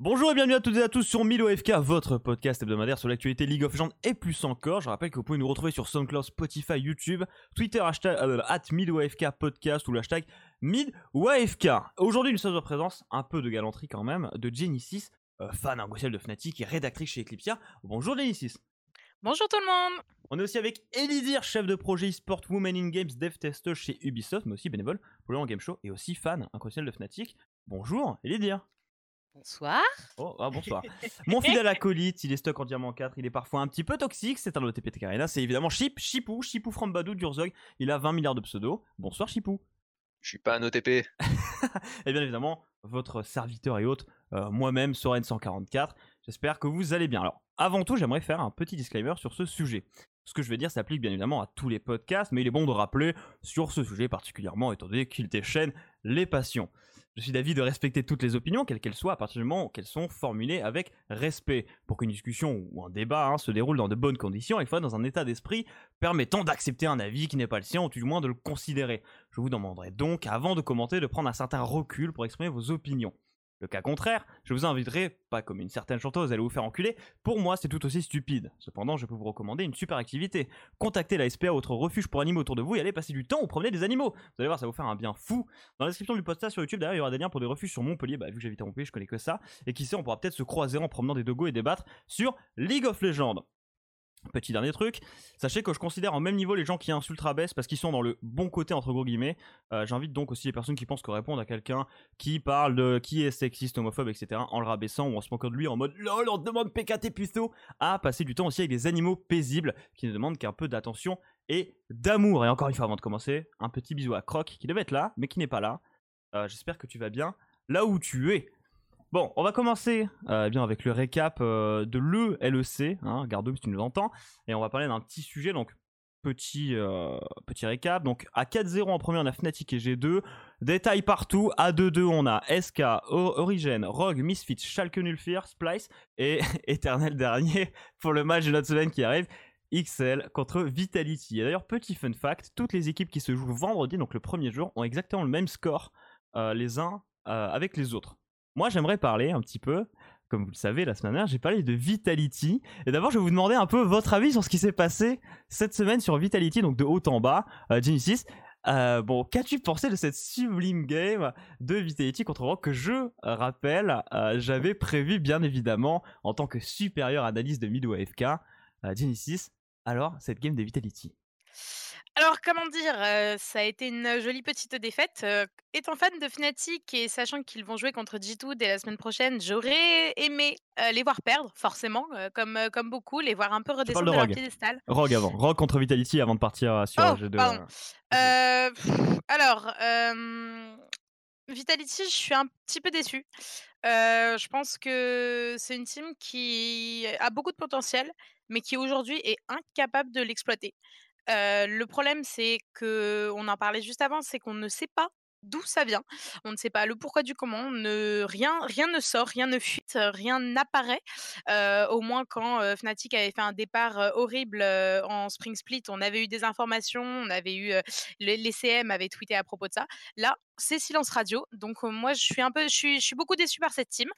Bonjour et bienvenue à toutes et à tous sur Milo FK, votre podcast hebdomadaire sur l'actualité League of Legends et plus encore. Je rappelle que vous pouvez nous retrouver sur SoundCloud, Spotify, YouTube, Twitter, hashtag euh, at MidOFK podcast ou le hashtag MidOFK. Aujourd'hui, nous sommes en présence, un peu de galanterie quand même, de Genesis, euh, fan ingotiel de Fnatic et rédactrice chez Eclipsia. Bonjour Genesis. Bonjour tout le monde On est aussi avec Elidir, chef de projet eSport Women in Games, dev tester chez Ubisoft, mais aussi bénévole pour le Game Show et aussi fan inconditionnel de Fnatic. Bonjour Elidir. Bonsoir. Oh, ah, bonsoir. Mon fidèle acolyte, il est stock en diamant 4, il est parfois un petit peu toxique, c'est un OTP Karina, c'est évidemment Chip, Chipou, Chipou from Badou, Durzog, il a 20 milliards de pseudos. Bonsoir Chipou. Je suis pas un OTP. et bien évidemment, votre serviteur et hôte, euh, moi-même, Soren144. J'espère que vous allez bien. Alors, avant tout, j'aimerais faire un petit disclaimer sur ce sujet. Ce que je vais dire s'applique bien évidemment à tous les podcasts, mais il est bon de rappeler sur ce sujet particulièrement, étant donné qu'il déchaîne les passions. Je suis d'avis de respecter toutes les opinions, quelles qu'elles soient, à partir du moment où elles sont formulées avec respect. Pour qu'une discussion ou un débat hein, se déroule dans de bonnes conditions, faut être dans un état d'esprit permettant d'accepter un avis qui n'est pas le sien, ou du moins de le considérer. Je vous demanderai donc, avant de commenter, de prendre un certain recul pour exprimer vos opinions. Le cas contraire, je vous inviterai, pas comme une certaine chanteuse, à vous faire enculer, pour moi c'est tout aussi stupide. Cependant, je peux vous recommander une super activité. Contactez la SPA ou votre refuge pour animaux autour de vous et allez passer du temps ou promener des animaux. Vous allez voir, ça va vous faire un bien fou. Dans la description du podcast sur YouTube, d'ailleurs, il y aura des liens pour des refuges sur Montpellier, bah, vu que j'habite à Montpellier, je connais que ça. Et qui sait, on pourra peut-être se croiser en promenant des dogos et débattre sur League of Legends. Petit dernier truc, sachez que je considère en même niveau les gens qui insultent rabaisse parce qu'ils sont dans le bon côté entre gros guillemets. Euh, j'invite donc aussi les personnes qui pensent que répondre à quelqu'un qui parle de qui est sexiste, homophobe, etc. en le rabaissant ou en se moquant de lui en mode lol on demande PKT puceau à passer du temps aussi avec des animaux paisibles qui ne demandent qu'un peu d'attention et d'amour. Et encore une fois avant de commencer, un petit bisou à Croc qui devait être là mais qui n'est pas là. Euh, j'espère que tu vas bien là où tu es. Bon, on va commencer euh, eh bien avec le récap euh, de le LEC, hein, si tu nous entends, et on va parler d'un petit sujet, donc petit, euh, petit récap. Donc à 4-0 en premier, on a Fnatic et G2. Détail partout, à 2-2 on a SK, Origin, Rogue, Misfits, Schalke Nulfir, Splice et Eternel dernier pour le match de notre semaine qui arrive. XL contre Vitality. Et d'ailleurs, petit fun fact, toutes les équipes qui se jouent vendredi, donc le premier jour, ont exactement le même score les uns avec les autres. Moi, j'aimerais parler un petit peu, comme vous le savez, la semaine dernière, j'ai parlé de Vitality. Et d'abord, je vais vous demander un peu votre avis sur ce qui s'est passé cette semaine sur Vitality, donc de haut en bas, euh, Genesis. Euh, bon, qu'as-tu pensé de cette sublime game de Vitality contre Rock que je rappelle, euh, j'avais prévu bien évidemment en tant que supérieur analyste de Midway FK, Genesis. Alors, cette game de Vitality alors, comment dire, ça a été une jolie petite défaite. étant fan de Fnatic et sachant qu'ils vont jouer contre G2 dès la semaine prochaine, j'aurais aimé les voir perdre, forcément, comme, comme beaucoup, les voir un peu redescendre de, leur piédestal. Rogue avant. Rogue contre Vitality avant de partir sur oh, G2. alors, Vitality, je suis un petit peu déçue. je pense que c'est une team qui a beaucoup de potentiel, mais qui aujourd'hui est incapable de l'exploiter le problème, c'est que on en parlait juste avant, c'est qu'on ne sait pas d'où ça vient. On ne sait pas le pourquoi du comment. Rien, rien ne sort, rien ne fuite, rien n'apparaît. au moins quand Fnatic avait fait un départ horrible en Spring Split, on avait eu des informations, on avait eu les, CM avaient tweeté à propos de ça. Là, c'est silence radio. Donc moi, je suis un peu, je suis, je suis beaucoup déçue par cette team.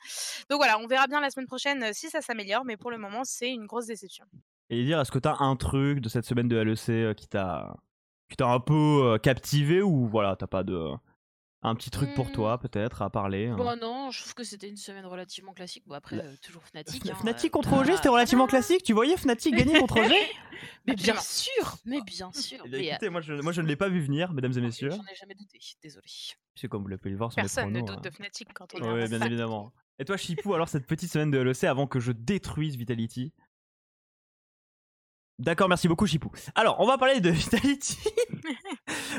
Donc voilà, on verra bien la semaine prochaine si ça s'améliore, mais pour le moment, c'est une grosse déception et dire est-ce que tu as un truc de cette semaine de LEC euh, qui t'a qui t'a un peu euh, captivé ou voilà, t'as pas de un petit truc pour toi mmh. peut-être à parler hein? Bon non, je trouve que c'était une semaine relativement classique. Bon après euh, toujours Fnatic. Hein, Fnatic contre OG, c'était relativement classique. Tu voyais Fnatic gagner contre OG Mais bien sûr, mais bien sûr. Eh écoutez, moi je, moi je ne l'ai pas vu venir, mesdames et messieurs. J'en ai jamais douté, désolé. C'est comme vous l'avez le voir sur Personne ne doute hein. de Fnatic quand on est Oui, bien évidemment. Et toi Chipou, alors cette petite semaine de LEC avant que je détruise Vitality? D'accord, merci beaucoup Chipou. Alors, on va parler de Vitality.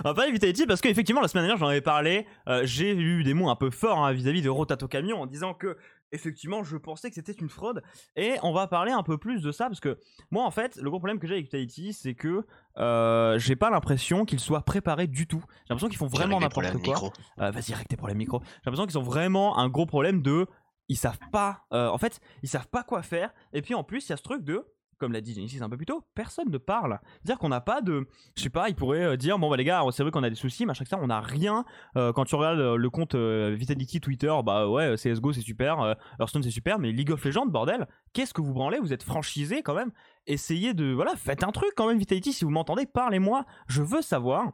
on va parler de Vitality parce qu'effectivement, la semaine dernière, j'en avais parlé. Euh, j'ai eu des mots un peu forts hein, vis-à-vis de Rotato Camion en disant que, effectivement, je pensais que c'était une fraude. Et on va parler un peu plus de ça parce que, moi, en fait, le gros problème que j'ai avec Vitality, c'est que euh, j'ai pas l'impression qu'ils soient préparés du tout. J'ai l'impression qu'ils font vraiment n'importe quoi. Euh, vas-y, règle pour les micros. J'ai l'impression qu'ils ont vraiment un gros problème de. Ils savent pas. en fait, ils savent pas quoi faire. Et puis en plus, il y a ce truc de comme l'a dit Genesis un peu plus tôt, personne ne parle. Dire qu'on n'a pas de. Je sais pas, ils pourraient euh, dire bon, bah les gars, c'est vrai qu'on a des soucis, mais à chaque fois, on n'a rien. Euh, quand tu regardes euh, le compte Vitality Twitter, bah ouais, CSGO c'est super, Hearthstone c'est super, mais League of Legends, bordel, qu'est-ce que vous branlez Vous êtes franchisé quand même. Essayez de. Voilà, faites un truc quand même, Vitality, si vous m'entendez, parlez-moi. Je veux savoir.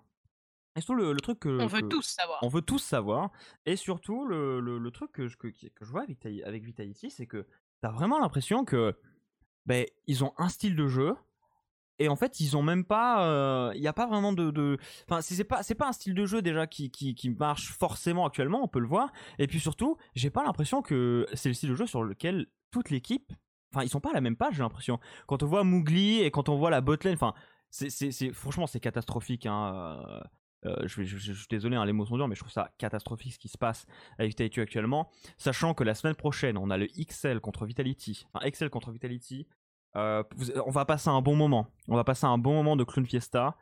Et surtout, le, truc que. On veut tous savoir. On veut tous savoir. Et surtout, le, le, truc que je, que, que je vois avec, avec Vitality, c'est que t'as vraiment l'impression que ben, ils ont un style de jeu. Et en fait, ils ont même pas. Il euh, n'y a pas vraiment de. Enfin, c'est pas, pas un style de jeu déjà qui, qui, marche forcément actuellement, on peut le voir. Et puis surtout, j'ai pas l'impression que c'est le style de jeu sur lequel toute l'équipe. Enfin, ils sont pas à la même page, j'ai l'impression. Quand on voit Mougli et quand on voit la botlane, enfin, c'est, franchement, c'est catastrophique. Hein. Euh, je, suis désolé, hein, les mots sont durs, mais je trouve ça catastrophique ce qui se passe avec Vitality actuellement. Sachant que la semaine prochaine, on a le XL contre Vitality. Enfin, XL contre Vitality. Euh, on va passer un bon moment. On va passer un bon moment de Clown Fiesta.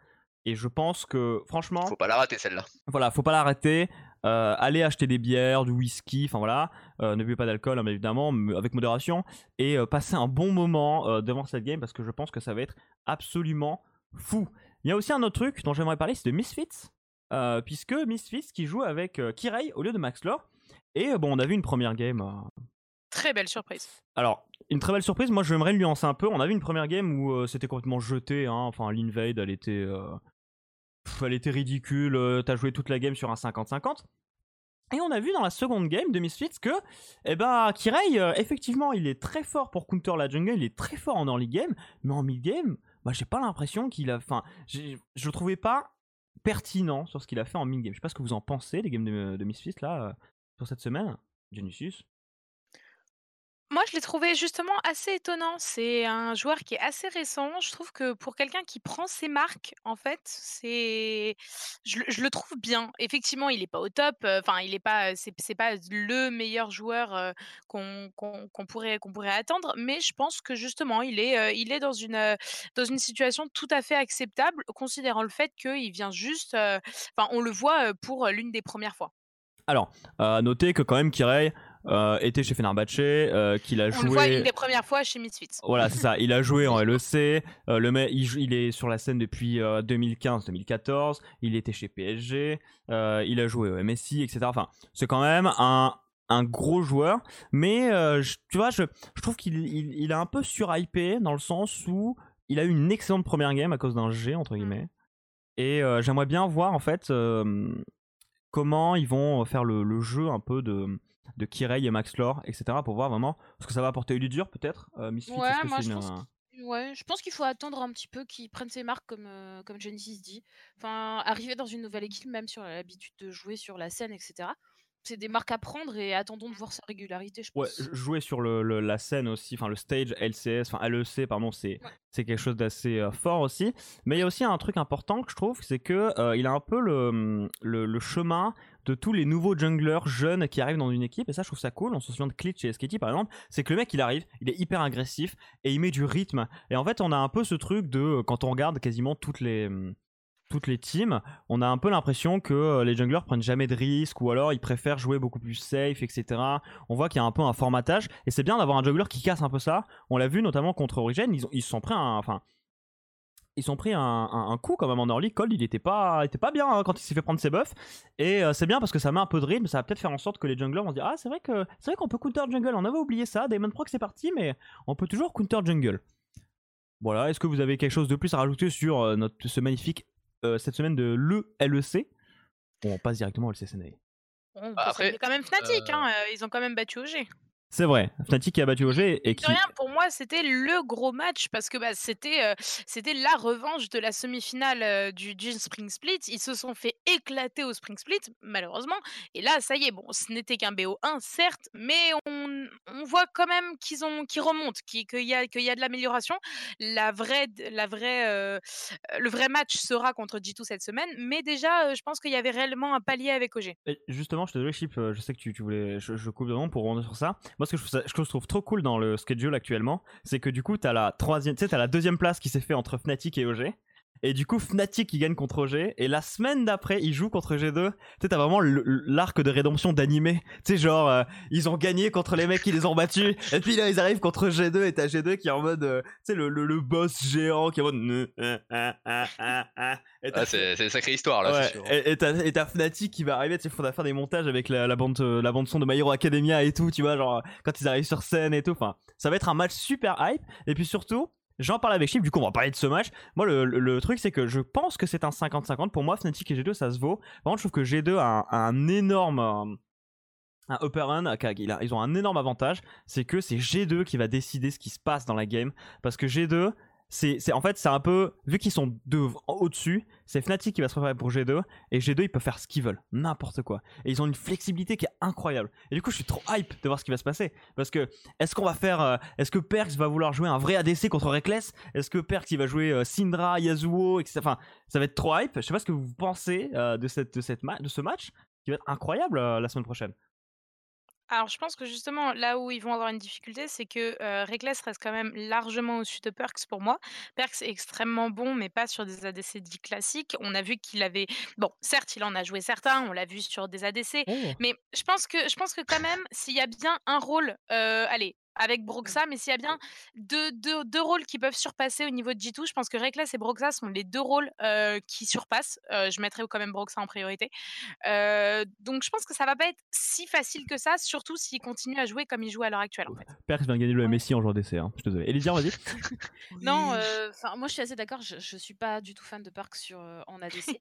Et je pense que, franchement. Faut pas la rater celle-là. Voilà, faut pas la rater. Euh, allez acheter des bières, du whisky, enfin voilà. ne buvez pas d'alcool, hein, évidemment, avec modération. Et passer un bon moment devant cette game parce que je pense que ça va être absolument fou. Il y a aussi un autre truc dont j'aimerais parler, c'est de Misfits. Euh, puisque Misfits qui joue avec euh, Kirei au lieu de Max Lore. Et euh, bon, on a vu une première game. Très belle surprise. Alors, une très belle surprise. Moi, j'aimerais le nuancer un peu. On a vu une première game où c'était complètement jeté. Hein. Enfin, l'invade, elle était, elle était ridicule. T'as joué toute la game sur un 50-50. Et on a vu dans la seconde game de Misfits que, eh ben, Kirei, effectivement, il est très fort pour counter la jungle, il est très fort en early game, mais en mid game, bah, j'ai pas l'impression qu'il a. Enfin, je le trouvais pas pertinent sur ce qu'il a fait en mid-game. Je sais pas ce que vous en pensez, les games de, de Misfits, là, euh, sur cette semaine. Genesis moi, je l'ai trouvé justement assez étonnant. C'est un joueur qui est assez récent. Je trouve que pour quelqu'un qui prend ses marques, en fait, c'est, je, le trouve bien. Effectivement, il n'est pas au top. Enfin, il est pas, c'est, pas le meilleur joueur qu'on, pourrait qu'on pourrait attendre. Mais je pense que justement, il est, il est dans une dans une situation tout à fait acceptable, considérant le fait qu'il vient juste. Enfin, on le voit pour l'une des premières fois. Alors, à noter que quand même Kirei euh, était chez Fenerbahce, euh, qu'il a joué. On le voit une des premières fois chez Misfits. Voilà, c'est ça. Il a joué en LEC. Euh, le mec, il, est sur la scène depuis 2015-2014. Il était chez PSG. il a joué au MSI, etc. Enfin, c'est quand même un, un gros joueur. Mais tu vois, je, je trouve qu'il il, est un peu surhypé dans le sens où il a eu une excellente première game à cause d'un G, entre mm. guillemets. Et j'aimerais bien voir en fait comment ils vont faire le, jeu un peu de, de Kirei et Max Lore, etc. pour voir vraiment ce que ça va apporter. dur peut-être euh, Ouais, moi je pense. Ouais, je pense qu'il faut attendre un petit peu qu'ils prennent ses marques comme, euh, comme Genesis dit. Enfin, arriver dans une nouvelle équipe, même sur l'habitude de jouer sur la scène, etc c'est des marques à prendre et attendons de voir sa régularité, je pense. Ouais, jouer sur le, la scène aussi, enfin le stage LCS, enfin LEC, pardon, c'est c'est quelque chose d'assez euh, fort aussi. Mais il y a aussi un truc important que je trouve, c'est que euh, il a un peu le, le, chemin de tous les nouveaux junglers jeunes qui arrivent dans une équipe et ça je trouve ça cool on se souvient de Klitsch chez SKT par exemple c'est que le mec il arrive il est hyper agressif et il met du rythme et en fait on a un peu ce truc de quand on regarde quasiment toutes les les teams, on a un peu l'impression que euh, les junglers prennent jamais de risques ou alors ils préfèrent jouer beaucoup plus safe, etc. On voit qu'il y a un peu un formatage et c'est bien d'avoir un jungler qui casse un peu ça. On l'a vu notamment contre Origin, ils, ils sont pris un, enfin, ils sont pris un, coup quand même en early. Cold, il était pas, était pas bien hein, quand il s'est fait prendre ses buffs. Et euh, c'est bien parce que ça met un peu de rythme. Ça va peut-être faire en sorte que les junglers vont se dire Ah, c'est vrai que c'est qu'on peut counter jungle. On avait oublié ça. Damon Proc, c'est parti, mais on peut toujours counter jungle. Voilà. Est-ce que vous avez quelque chose de plus à rajouter sur euh, notre, ce magnifique cette semaine de le LEC. On passe directement au LCSNA. Bon, bah, Après, quand même Fnatic, hein, euh, ils ont quand même battu OG. C'est vrai, Fnatic qui a battu OG et qui. Rien, pour moi, c'était le gros match parce que bah, c'était euh, c'était la revanche de la semi-finale euh, du, du, Spring Split. Ils se sont fait éclater au Spring Split, malheureusement. Et là, ça y est, bon, ce n'était qu'un BO1, certes, mais on, on voit quand même qu'ils ont qu'ils remontent, qu'il y a qu'il y a de l'amélioration. La vraie la vraie euh, le vrai match sera contre G2 cette semaine, mais déjà, je pense qu'il y avait réellement un palier avec OG. Et justement, je te désolé, Chip, je sais que tu, tu voulais, je, je coupe vraiment pour revenir sur ça. Moi, ce que je trouve, trop cool dans le schedule actuellement, c'est que du coup, t'as la troisième, t'as la deuxième place qui s'est fait entre Fnatic et OG. Et du coup, Fnatic il gagne contre G. Et la semaine d'après, il joue contre G2. Tu sais, t'as vraiment l'arc de rédemption d'animé. Tu sais, genre, euh, ils ont gagné contre les mecs qui les ont battus. Et puis là, ils arrivent contre G2. Et t'as G2 qui est en mode, euh, tu sais, le, le, boss géant qui est en mode. Ah, c'est une sacrée histoire là. Ouais, sûr. Et t'as Fnatic qui va arriver. Tu sais, faudra faire des montages avec la, la, bande, la bande son de My Hero Academia et tout. Tu vois, genre, quand ils arrivent sur scène et tout. Enfin, ça va être un match super hype. Et puis surtout, J'en parle avec Chip, du coup on va parler de ce match. Moi le, truc c'est que je pense que c'est un 50-50. Pour moi Fnatic et G2 ça se vaut. Par contre je trouve que G2 a un, énorme... Euh, un upper run, ils ont un énorme avantage, c'est que c'est G2 qui va décider ce qui se passe dans la game. Parce que G2, c'est en fait c'est un peu vu qu'ils sont deux au-dessus c'est Fnatic qui va se préparer pour G2 et G2 ils peuvent faire ce qu'ils veulent n'importe quoi. Et ils ont une flexibilité qui est incroyable. Et du coup je suis trop hype de voir ce qui va se passer. Parce que est-ce qu'on va faire euh, est-ce que Perks va vouloir jouer un vrai ADC contre Reckless? Est-ce que Perks il va jouer euh, Syndra Yasuo etc enfin ça va être trop hype. Je sais pas ce que vous pensez euh, de cette de cette de ce match qui va être incroyable la semaine prochaine alors, je pense que justement, là où ils vont avoir une difficulté, c'est que euh, Reckless reste quand même largement au-dessus de Perks pour moi. Perks est extrêmement bon, mais pas sur des ADC dits classiques. On a vu qu'il avait. Bon, certes, il en a joué certains, on l'a vu sur des ADC, oh. mais je pense que, je pense que quand même, s'il y a bien un rôle, euh, allez, avec Broxa, mais s'il y a bien deux, deux, rôles qui peuvent surpasser au niveau de G2, je pense que Reckless et Broxa sont les deux rôles qui surpassent. je mettrais quand même Broxa en priorité. donc je pense que ça va pas être si facile que ça, surtout s'il continue à jouer comme il joue à l'heure actuelle. En fait. Perks vient de gagner le MSI en joueur d'essai, hein. je suis désolé. Elysia, vas-y. non, moi je suis assez d'accord, je, je suis pas du tout fan de Perks sur, en ADC.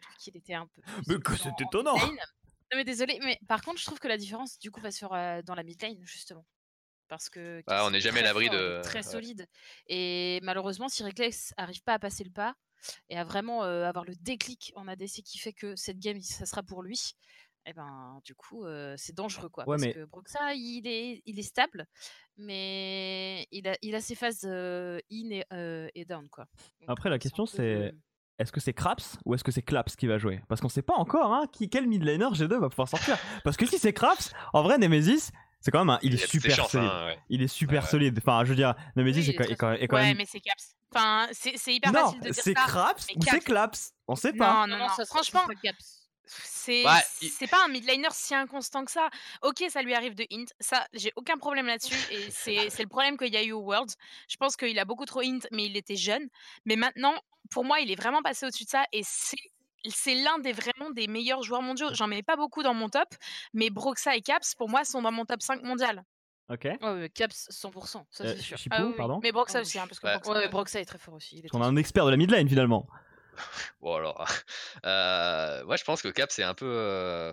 qu'il était un peu. Mais que c'est étonnant! Non mais désolé, mais par contre je trouve que la différence du coup va sur dans la mid lane justement parce que ah, on n'est jamais à l'abri de très solide et malheureusement si Reckless arrive pas à passer le pas et à vraiment avoir le déclic en ADC qui fait que cette game ça sera pour lui et eh ben du coup c'est dangereux quoi. Parce que Broxa il est il est stable mais il a il a ses phases in et, down quoi. Après la question c'est est-ce que c'est Craps ou est-ce que c'est Claps qui va jouer? Parce qu'on sait pas encore hein, qui, quel mid laner G2 va pouvoir sortir. Parce que si c'est Craps, en vrai Nemesis, c'est quand même il, est super solide. Hein, il est super solide. Enfin, je veux dire, Nemesis oui, est, quand, même. Ouais, mais c'est Caps. Enfin, c'est hyper facile de dire ça. c'est Craps ou c'est Claps On sait pas. Non, non, non. Franchement, c'est c'est pas un midliner si inconstant que ça. Ok, ça lui arrive de int, ça j'ai aucun problème là-dessus et c'est le problème qu'il y a eu au Worlds. Je pense qu'il a beaucoup trop int, mais il était jeune. Mais maintenant, pour moi, il est vraiment passé au-dessus de ça et c'est c'est l'un des vraiment des meilleurs joueurs mondiaux. J'en mets pas beaucoup dans mon top, mais Broxa et Caps, pour moi, sont dans mon top 5 mondial. Ok. Ouais, Caps 100%, ça c'est sûr. ah, oui, pardon? Mais Broxa aussi, hein, parce que Broxa... est très fort aussi. On a un expert de la mid lane finalement. bon alors, euh, ouais, je pense que Caps est un peu, euh,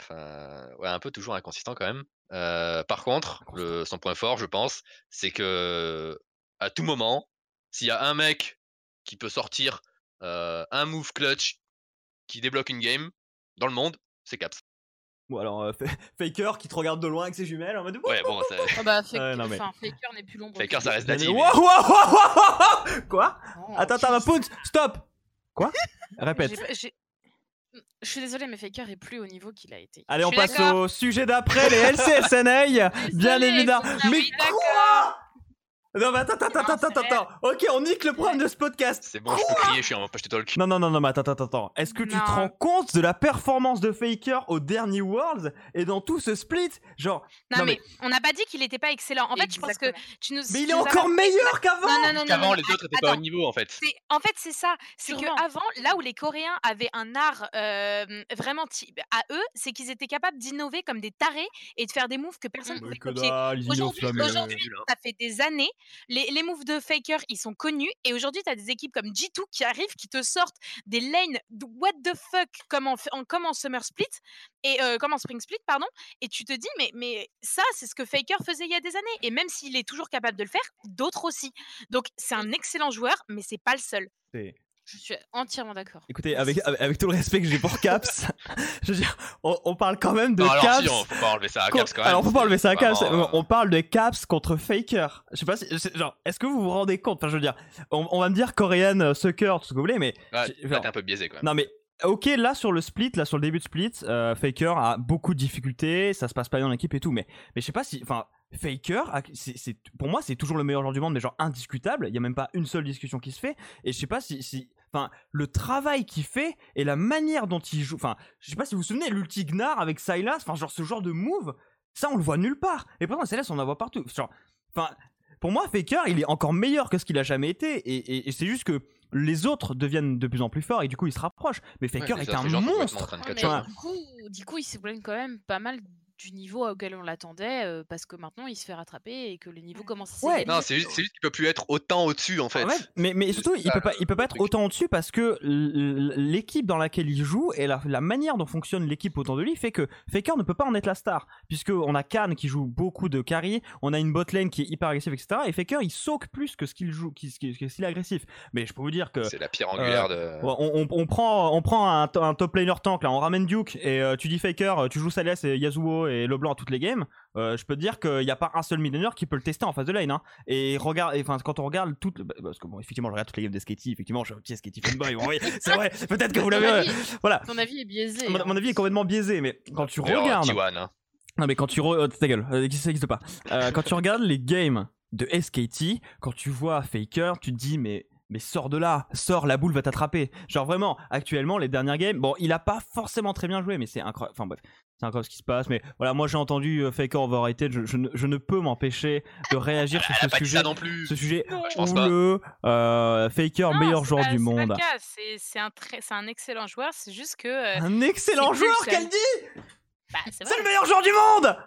un peu toujours inconsistant quand même. Euh, par contre, le, son point fort, je pense, c'est que à tout moment, s'il y a un mec qui peut sortir un move clutch qui débloque une game dans le monde, c'est Caps. Bon alors euh, Faker qui te regarde de loin avec ses jumelles en mode Ouais bon ça... Ah bah Faker, Faker n'est plus l'ombre. Faker ça reste natif. Quoi? Attends attends Pounce stop Quoi? Répète. Je suis désolé, mais Faker est plus au niveau qu'il a été. Allez, on passe au sujet d'après, les LCSNA, bien évidemment. Mais quoi? Non, mais attends, attends, attends, attends, attends. Ok, on nique le problème de ce podcast. C'est bon, je peux crier, je suis en page talk. Non, non, non, non, mais attends, attends, attends. Est-ce que tu te rends compte de la performance de Faker au dernier Worlds et dans tout ce split? Genre. Non, mais, on n'a pas dit qu'il était pas excellent. En fait, je pense que tu nous. Mais il est encore meilleur qu'avant Non, non, non. Qu'avant, les autres étaient pas au niveau, en fait. En fait, c'est ça. C'est qu'avant, là où les Coréens avaient un art euh, vraiment à eux, c'est qu'ils étaient capables d'innover comme des tarés et de faire des moves que personne ne pouvait copier. Aujourd'hui, ça fait des années les, moves de Faker, ils sont connus. Et aujourd'hui, tu as des équipes comme G2 qui arrivent, qui te sortent des lanes de what the fuck comme en, comme en Summer Split, et euh, comme en Spring Split, pardon. Et tu te dis, mais, mais ça, c'est ce que Faker faisait il y a des années. Et même s'il est toujours capable de le faire, d'autres aussi. Donc, c'est un excellent joueur, mais c'est pas le seul. Je suis entièrement d'accord. Écoutez, avec, avec tout le respect que j'ai pour Caps, je veux dire, on, parle quand même de Caps. Si, on peut pas enlever ça à Caps quand même. Alors, on peut pas enlever ça à Caps. On parle de Caps contre Faker. Je sais pas si, genre, est-ce que vous vous rendez compte Enfin, je veux dire, on, va me dire coréenne, euh, sucker, tout ce que vous voulez, mais. Ouais, t'es un peu biaisé quand même. Non, mais Ok, là sur le split, là sur le début de split, euh, Faker a beaucoup de difficultés, ça se passe pas bien dans l'équipe et tout, mais mais je sais pas si, enfin, Faker, c'est pour moi c'est toujours le meilleur joueur du monde, mais genre indiscutable. Il y a même pas une seule discussion qui se fait, et je sais pas si, si enfin, le travail qu'il fait et la manière dont il joue. Enfin, je sais pas si vous vous souvenez, l'ulti Gnar avec Sylas, enfin, genre ce genre de move, ça on le voit nulle part. Et pourtant, Sylas, on en voit partout. Genre, enfin, pour moi, Faker, il est encore meilleur que ce qu'il a jamais été. Et, et c'est juste que les autres deviennent de plus en plus forts et du coup, ils se rapprochent. Mais Faker est, un monstre. du, coup, du coup, il s'éloigne quand même pas mal du niveau auquel on l'attendait parce que maintenant il se fait rattraper et que le niveau commence à Ouais, non, c'est juste, juste qu'il peut plus être autant au-dessus en fait. mais, mais surtout, il peut pas, il peut pas être autant au-dessus parce que l'équipe dans laquelle il joue et la, la manière dont fonctionne l'équipe autour de lui fait que Faker ne peut pas en être la star. Puisque on a Khan qui joue beaucoup de carry, on a une bot lane qui est hyper agressive, etc. Et Faker il soak plus que ce qu'il joue, qu'il est agressif. Mais je peux vous dire que. C'est la pire angulaire de. On, on, prend, on prend un, top laner tank là, on ramène Duke et tu dis Faker, tu joues Salès et Yasuo et Leblanc à toutes les games, euh, je peux te dire qu'il n'y a pas un seul millionnaire qui peut le tester en phase de lane. Hein. Et regarde, enfin quand on regarde toutes, bah, parce que bon, effectivement, je regarde toutes les games de Sketty, effectivement, je suis un petit Sketty fanboy. oui, c'est vrai. Peut-être que vous l'avez. Euh, voilà. Ton avis est biaisé. Mon, hein. avis est complètement biaisé, mais quand tu regardes. Hein. Non mais quand tu re... Oh, ta gueule, euh, ça n'existe pas. quand tu regardes les games de SKT, quand tu vois Faker, tu te dis mais mais sors de là, sors, la boule va t'attraper. Genre vraiment, actuellement, les dernières games, bon, il a pas forcément très bien joué, mais c'est incroyable. Enfin bref, c'est incroyable ce qui se passe. Mais voilà, moi j'ai entendu euh, Faker Overrated, je, je, ne, je ne peux m'empêcher de réagir sur ce sujet. non plus. Ce sujet le euh, Faker, meilleur joueur du monde. C'est un, un excellent joueur, c'est juste que. Euh, un excellent joueur, qu'elle dit bah, C'est le meilleur joueur du monde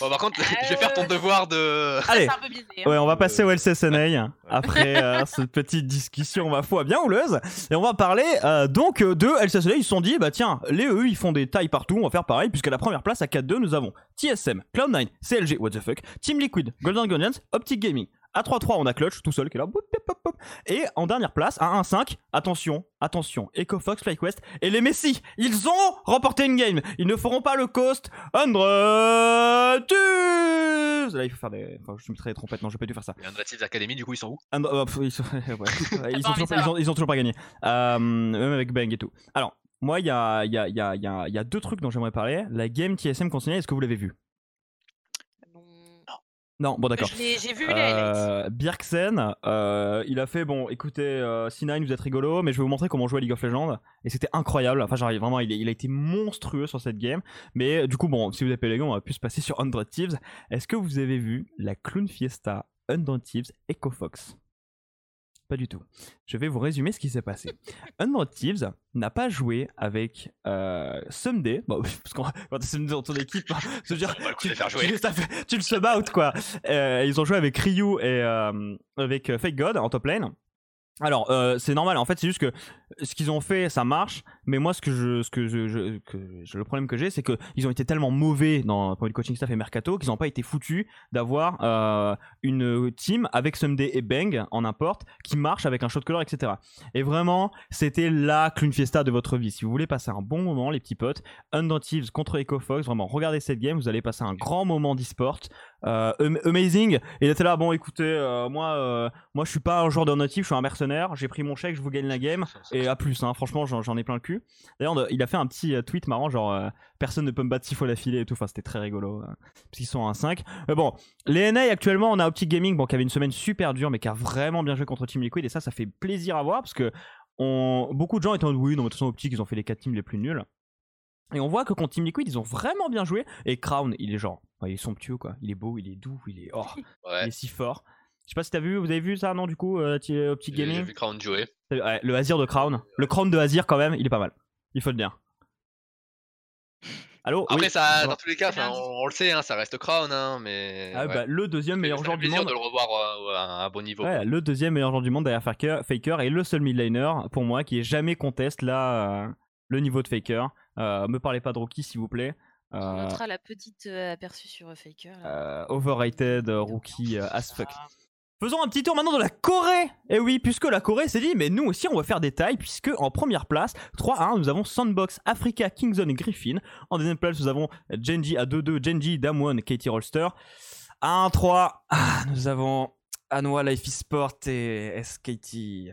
Bon, par contre, je vais faire ton devoir de. Allez, hein. ouais, on va passer au LCSNA après euh, cette petite discussion, ma foi, bien houleuse. Et on va parler euh, donc de LCSNA. Ils se sont dit, bah tiens, les EU, ils font des tailles partout, on va faire pareil, puisqu'à la première place, à 4-2, nous avons TSM, Cloud9, CLG, what the fuck, Team Liquid, Golden Guardians, Optic Gaming, à 3-3, on a Clutch tout seul qui est là. Et en dernière place, à 1-5, attention, attention, EcoFox, FlyQuest et les Messi. Ils ont remporté une game. Ils ne feront pas le coast under Là, il faut faire des. Enfin, je me serais trompé, non, je peux plus faire ça. Et Under Academy, du coup, ils sont où? Ils, sont... ils, ont toujours pas gagné. Euh, même avec Bang et tout. Alors, moi, il y a, y, a, y, a, y a deux trucs dont j'aimerais parler. La game TSM consignée, est-ce que vous l'avez vu non, bon d'accord. J'ai vu les euh, Birksen, euh, il a fait bon, écoutez, euh, C9 vous êtes rigolo, mais je vais vous montrer comment jouer à League of Legends et c'était incroyable. Enfin, j'arrive vraiment, il, il, a été monstrueux sur cette game. Mais du coup, bon, si vous êtes les gars, on va plus se passer sur 100 Thieves. Est-ce que vous avez vu la Clown Fiesta 100 Thieves Echo Fox? Pas du tout. Je vais vous résumer ce qui s'est passé. Thieves n'a pas joué avec euh, Someday, bon, parce qu'on quand c'est dans ton équipe, je dire, tu, tu, tu, le sub out quoi. Euh, ils ont joué avec Ryu et euh, avec Fake God en top lane. Alors, euh, c'est normal. En fait, c'est juste que ce qu'ils ont fait, ça marche. Mais moi, ce que je, ce que je, le problème que j'ai, c'est que ils ont été tellement mauvais dans pour le coaching staff et mercato qu'ils n'ont pas été foutus d'avoir euh, une team avec Someday et Bang en import qui marche avec un shot color, etc. Et vraiment, c'était la clown fiesta de votre vie. Si vous voulez passer un bon moment, les petits potes, Undaunted contre EcoFox, vraiment, regardez cette game. Vous allez passer un grand moment d'e-sport. Euh, amazing. Et il était là, bon, écoutez, euh, moi, moi, je suis pas un joueur de natif, je suis un mercenaire. J'ai pris mon chèque, je vous gagne la game. À plus, hein, franchement, j'en ai plein le cul. D'ailleurs, il a fait un petit tweet marrant, genre, personne ne peut me battre six fois l'affilée et tout. Enfin, c'était très rigolo. parce qu'ils sont à 5. Mais bon, les NA actuellement, on a Optic Gaming, bon, qui avait une semaine super dure, mais qui a vraiment bien joué contre Team Liquid. Et ça, ça fait plaisir à voir parce que on... beaucoup de gens étaient en oui, non, mais de toute façon, Optic, ils ont fait les 4 teams les plus nuls. Et on voit que contre Team Liquid, ils ont vraiment bien joué. Et Crown, il est genre, il est somptueux quoi. Il est beau, il est doux, il est, oh, il est si fort. Je sais pas si t'as vu, vous avez vu ça non du coup, euh, Optic Gaming. J'ai vu Crown jouer. le Azir de Crown, le Crown de Azir quand même, il est pas mal. Il faut le dire. Allô Après, ça, dans tous les cas, on, le sait, hein, ça reste Crown, hein, mais. Ah, bah, le deuxième meilleur joueur du monde. de le revoir euh, à un bon niveau. Ouais, le deuxième meilleur joueur du monde derrière Faker, Faker et le seul midliner pour moi qui est jamais conteste là euh, le niveau de Faker. Euh, me parlez pas de Rookie, s'il vous plaît. On euh, notera la petite euh, aperçu sur Faker. overrated, Rookie, as fuck. Faisons un petit tour maintenant de la Corée. Et eh oui, puisque la Corée s'est dit, mais nous aussi on va faire des tailles, puisque en première place, 3 à 1, nous avons Sandbox, Africa, Kingzone et Griffin. En deuxième place, nous avons Genji à 2-2, Genji, Damwon, Katie Rolster. À 1-3, ah, nous avons Anwa Life Sport et SKT.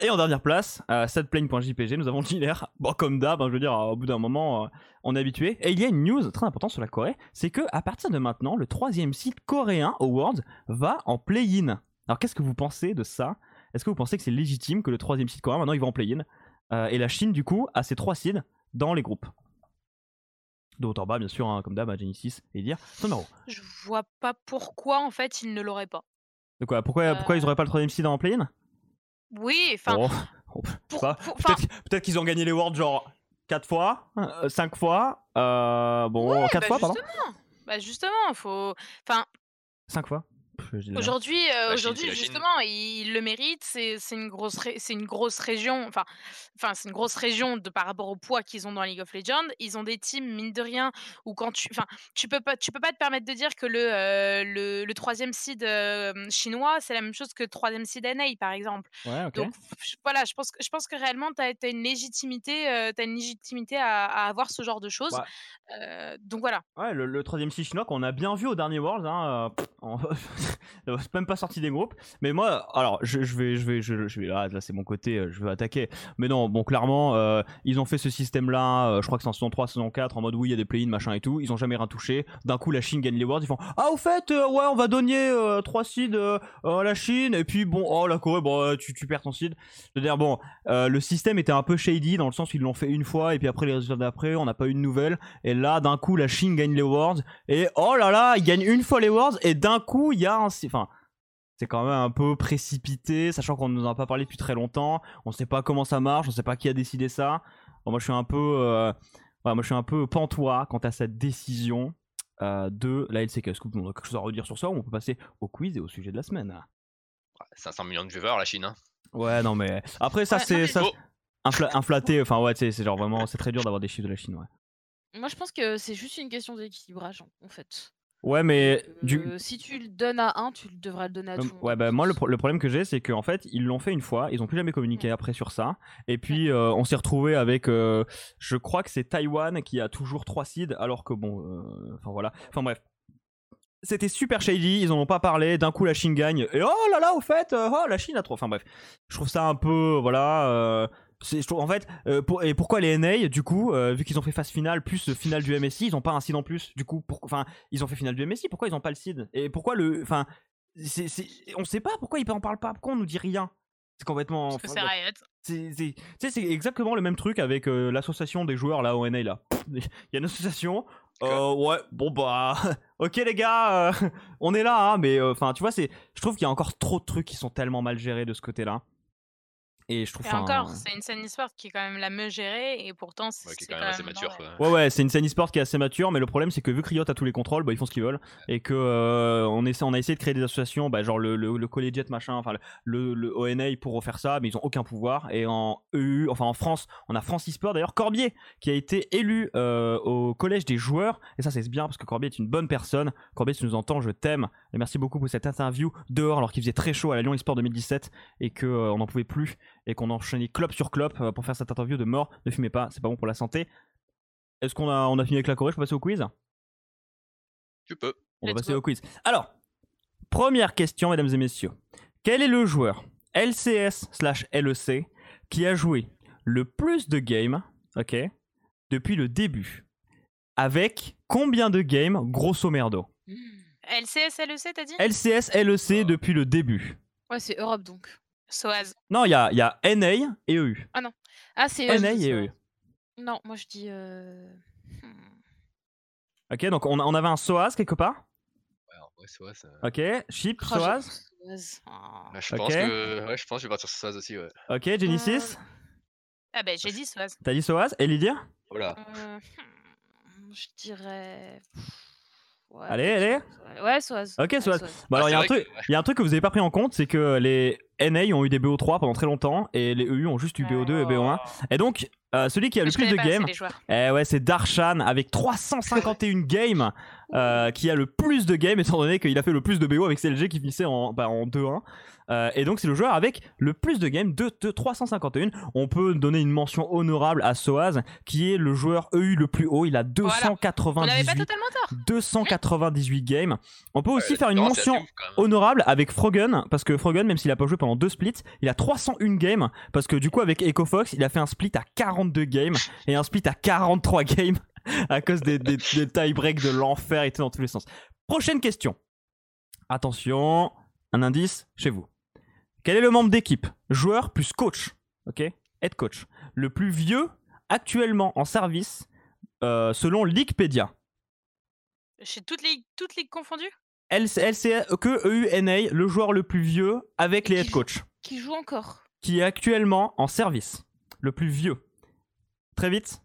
Et en dernière place, setplane.jpg, nous avons Giller. Bon, comme d'hab, hein, je veux dire, au bout d'un moment, euh, on est habitué. Et il y a une news très importante sur la Corée, c'est que à partir de maintenant, le troisième site coréen, Awards, va en play-in. Alors qu'est-ce que vous pensez de ça? Est-ce que vous pensez que c'est légitime que le troisième seed coréen, maintenant, il va en play-in? Euh, Et la Chine, du coup, a ses trois seeds dans les groupes. De haut en bas, bien sûr, hein, comme d'hab, à Genesis et dire son Je vois pas pourquoi, en fait, ils ne l'auraient pas. De quoi? Pourquoi, pourquoi ils auraient pas le troisième seed en play-in? Oui, enfin. Oh, peut-être qu'ils ont gagné les Worlds genre 4 fois, 5 fois. Euh, bon, 4 bah fois, pardon. Bah justement, faut. Enfin. 5 fois Aujourd'hui, euh, aujourd'hui justement, il le mérite. C'est une grosse, c'est une grosse région. Enfin, enfin, c'est une grosse région de par rapport au poids qu'ils ont dans League of Legends. Ils ont des teams mine de rien où quand tu, enfin, tu peux pas, tu peux pas te permettre de dire que le euh, le, le, troisième seed euh, chinois, c'est la même chose que le troisième seed NA, par exemple. Donc voilà, je pense que je pense que réellement, tu as, une légitimité, as une légitimité à, avoir ce genre de choses. donc voilà. Ouais, le, troisième seed chinois qu'on a bien vu au dernier World. Hein, même pas sorti des groupes. Mais moi, alors, je, vais, je vais, je, vais là, là c'est mon côté, euh, je vais attaquer. Mais non, bon, clairement, euh, ils ont fait ce système-là. Euh, je crois que c'est en saison 3, saison 4, en mode oui, il y a des play-ins, machin et tout. Ils ont jamais rien touché. D'un coup, la Chine gagne les Worlds. Ils font ah, au fait, ouais, on va donner 3 seeds à la Chine. Et puis bon, oh la Corée, tu, perds ton seed. Je veux dire, bon, le système était un peu shady dans le sens où ils l'ont fait une fois et puis après les résultats d'après, on n'a pas eu de nouvelles. Et là, d'un coup, la Chine gagne les Worlds. Et oh là là, ils gagnent une fois les Worlds. Et d'un coup, il y a enfin c'est quand même un peu précipité, sachant qu'on ne nous en a pas parlé depuis très longtemps. On ne sait pas comment ça marche, on ne sait pas qui a décidé ça. moi, je suis un peu, euh, moi, je suis un peu pantois quant à cette décision euh, de la LCK. Est-ce vous avez quelque chose à redire sur ça ou on peut passer au quiz et au sujet de la semaine? 500 millions de viewers, la Chine. Hein. Ouais, non, mais après, ça, c'est. ça inflaté, enfin, ouais, c'est genre vraiment, c'est très dur d'avoir des chiffres de la Chine, ouais. Moi, je pense que c'est juste une question d'équilibrage, en fait. Ouais, mais du... si tu le donnes à un, tu devrais le donner à tout. Ouais, bah moi le, problème que j'ai, c'est qu'en fait ils l'ont fait une fois, ils ont plus jamais communiqué après sur ça, et puis euh, on s'est retrouvé avec, euh, je crois que c'est Taïwan qui a toujours trois seeds, alors que bon, euh, enfin voilà, enfin bref. C'était super shady, ils en ont pas parlé, d'un coup la Chine gagne, et oh là là, au fait, oh la Chine a trop, enfin bref. Je trouve ça un peu, voilà, en fait, euh, et pourquoi les NA, du coup, euh, vu qu'ils ont fait phase finale plus finale du MSI, ils ont pas un seed en plus, du coup, enfin, ils ont fait finale du MSI, pourquoi ils ont pas le seed? Et pourquoi le, enfin, on sait pas pourquoi ils en parlent pas, pourquoi on nous dit rien? C'est complètement. Parce que c'est Riot. C'est exactement le même truc avec euh, l'association des joueurs là au NA là. Il y a une association. ouais, bon bah, ok les gars, on est là, hein, mais enfin, tu vois, c'est, je trouve qu'il y a encore trop de trucs qui sont tellement mal gérés de ce côté-là. Et je trouve Et encore, c'est une scène e-sport qui est quand même la mieux gérée et pourtant c'est ouais, qui est quand même assez mature. Ouais, ouais, c'est une scène e-sport qui est assez mature, mais le problème c'est que vu que Riot a tous les contrôles, bah, ils font ce qu'ils veulent et que euh, on, essaie, on a essayé de créer des associations, bah, genre le, le, le collegiate machin, enfin le, le, ONA pour refaire ça, mais ils ont aucun pouvoir. Et en EU, enfin en France, on a France e-sport d'ailleurs, Corbier qui a été élu euh, au collège des joueurs et ça c'est bien parce que Corbier est une bonne personne. Corbier, si tu nous entends, je t'aime et merci beaucoup pour cette interview dehors alors qu'il faisait très chaud à la Lyon e-sport 2017 et que euh, on n'en pouvait plus et qu'on enchaînait clope sur clope euh, pour faire cette interview de mort. Ne fumez pas, c'est pas bon pour la santé. Est-ce qu'on a, on a fini avec la Corée Je peux passer au quiz? Tu peux. On va passer au quiz. Alors, première question, mesdames et messieurs. Quel est le joueur LCS slash LEC qui a joué le plus de games, ok, depuis le début? Avec combien de games, grosso merdo? LCS, LEC, t'as dit? LCS, LEC depuis le début. Ouais, c'est Europe donc. Soaz. Non, il y a, y a NA et EU. Ah non. Ah, c'est NA et EU. Non, moi je dis. Euh... Ok, donc on, on, avait un Soaz quelque part Ouais, en vrai, Soaz. Euh... Ok, Chip, oh, Soaz bah, je, pense que... ouais, je pense que je vais partir sur Soaz aussi, ouais. Ok, Genesis Ah ben, j'ai dit Soaz. T'as dit Soaz Et Lydia Voilà. Euh... Je dirais. Allez, allez. Ouais, Soaz. Ok, Soaz. Bon, alors, il y, a un truc, y a un truc que vous avez pas pris en compte, c'est que les NA ont eu des BO3 pendant très longtemps et les EU ont juste eu BO2 et BO1. Et donc, euh, celui qui a le plus de games, eh ouais, c'est Darshan avec 351 games, euh, qui a le plus de games étant donné qu'il a fait le plus de BO avec CLG qui finissait en, bah, en 2-1. Euh, et donc c'est le joueur avec le plus de games de, 351. On peut donner une mention honorable à Soaz qui est le joueur EU le plus haut. Il a 298, 298 games. On peut aussi faire une mention honorable avec Frogen parce que Frogen même s'il a pas joué pendant deux splits, il a 301 games parce que du coup avec EcoFox il a fait un split à 42 games et un split à 43 games à cause des, des, des tie breaks de l'enfer et tout dans tous les sens. Prochaine question. Attention, un indice chez vous. Quel est le membre d'équipe Joueur plus coach. Ok Head coach. Le plus vieux actuellement en service euh, selon Leaguepedia. Chez toutes les toutes les confondues? LCA que EUNA, le joueur le plus vieux avec les Qui head coach. Qui joue encore Qui est actuellement en service. Le plus vieux. Très vite.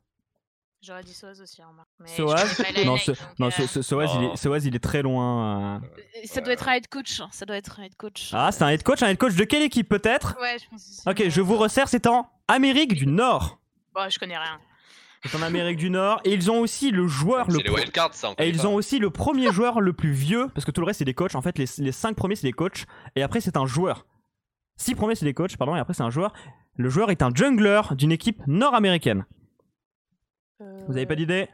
J'aurais dit Soaz aussi, hein. Mais je Soaz Non, ce- non, euh, ce- ce- Soaz, il Oh. est, Soaz, il est très loin. euh. Euh, Ça doit être un head coach. hein, Ça doit être un head coach. Ah, c'est un head coach. Un head coach de quelle équipe peut-être? Ouais, je pense aussi. Ok, je vous resserre, c'est en Amérique du Nord. Bon, je connais rien. C'est en Amérique du Nord. Et ils ont aussi le joueur le C'est les pro- wildcards, ça. Et ils pas. ont aussi le premier joueur le plus vieux, parce que tout le reste c'est des coachs. En fait, les, les cinq premiers c'est des coachs, et après c'est un joueur. Six premiers c'est des coachs, pardon, et après c'est un joueur. Le joueur est un jungler d'une équipe nord-américaine. Vous avez pas d'idée?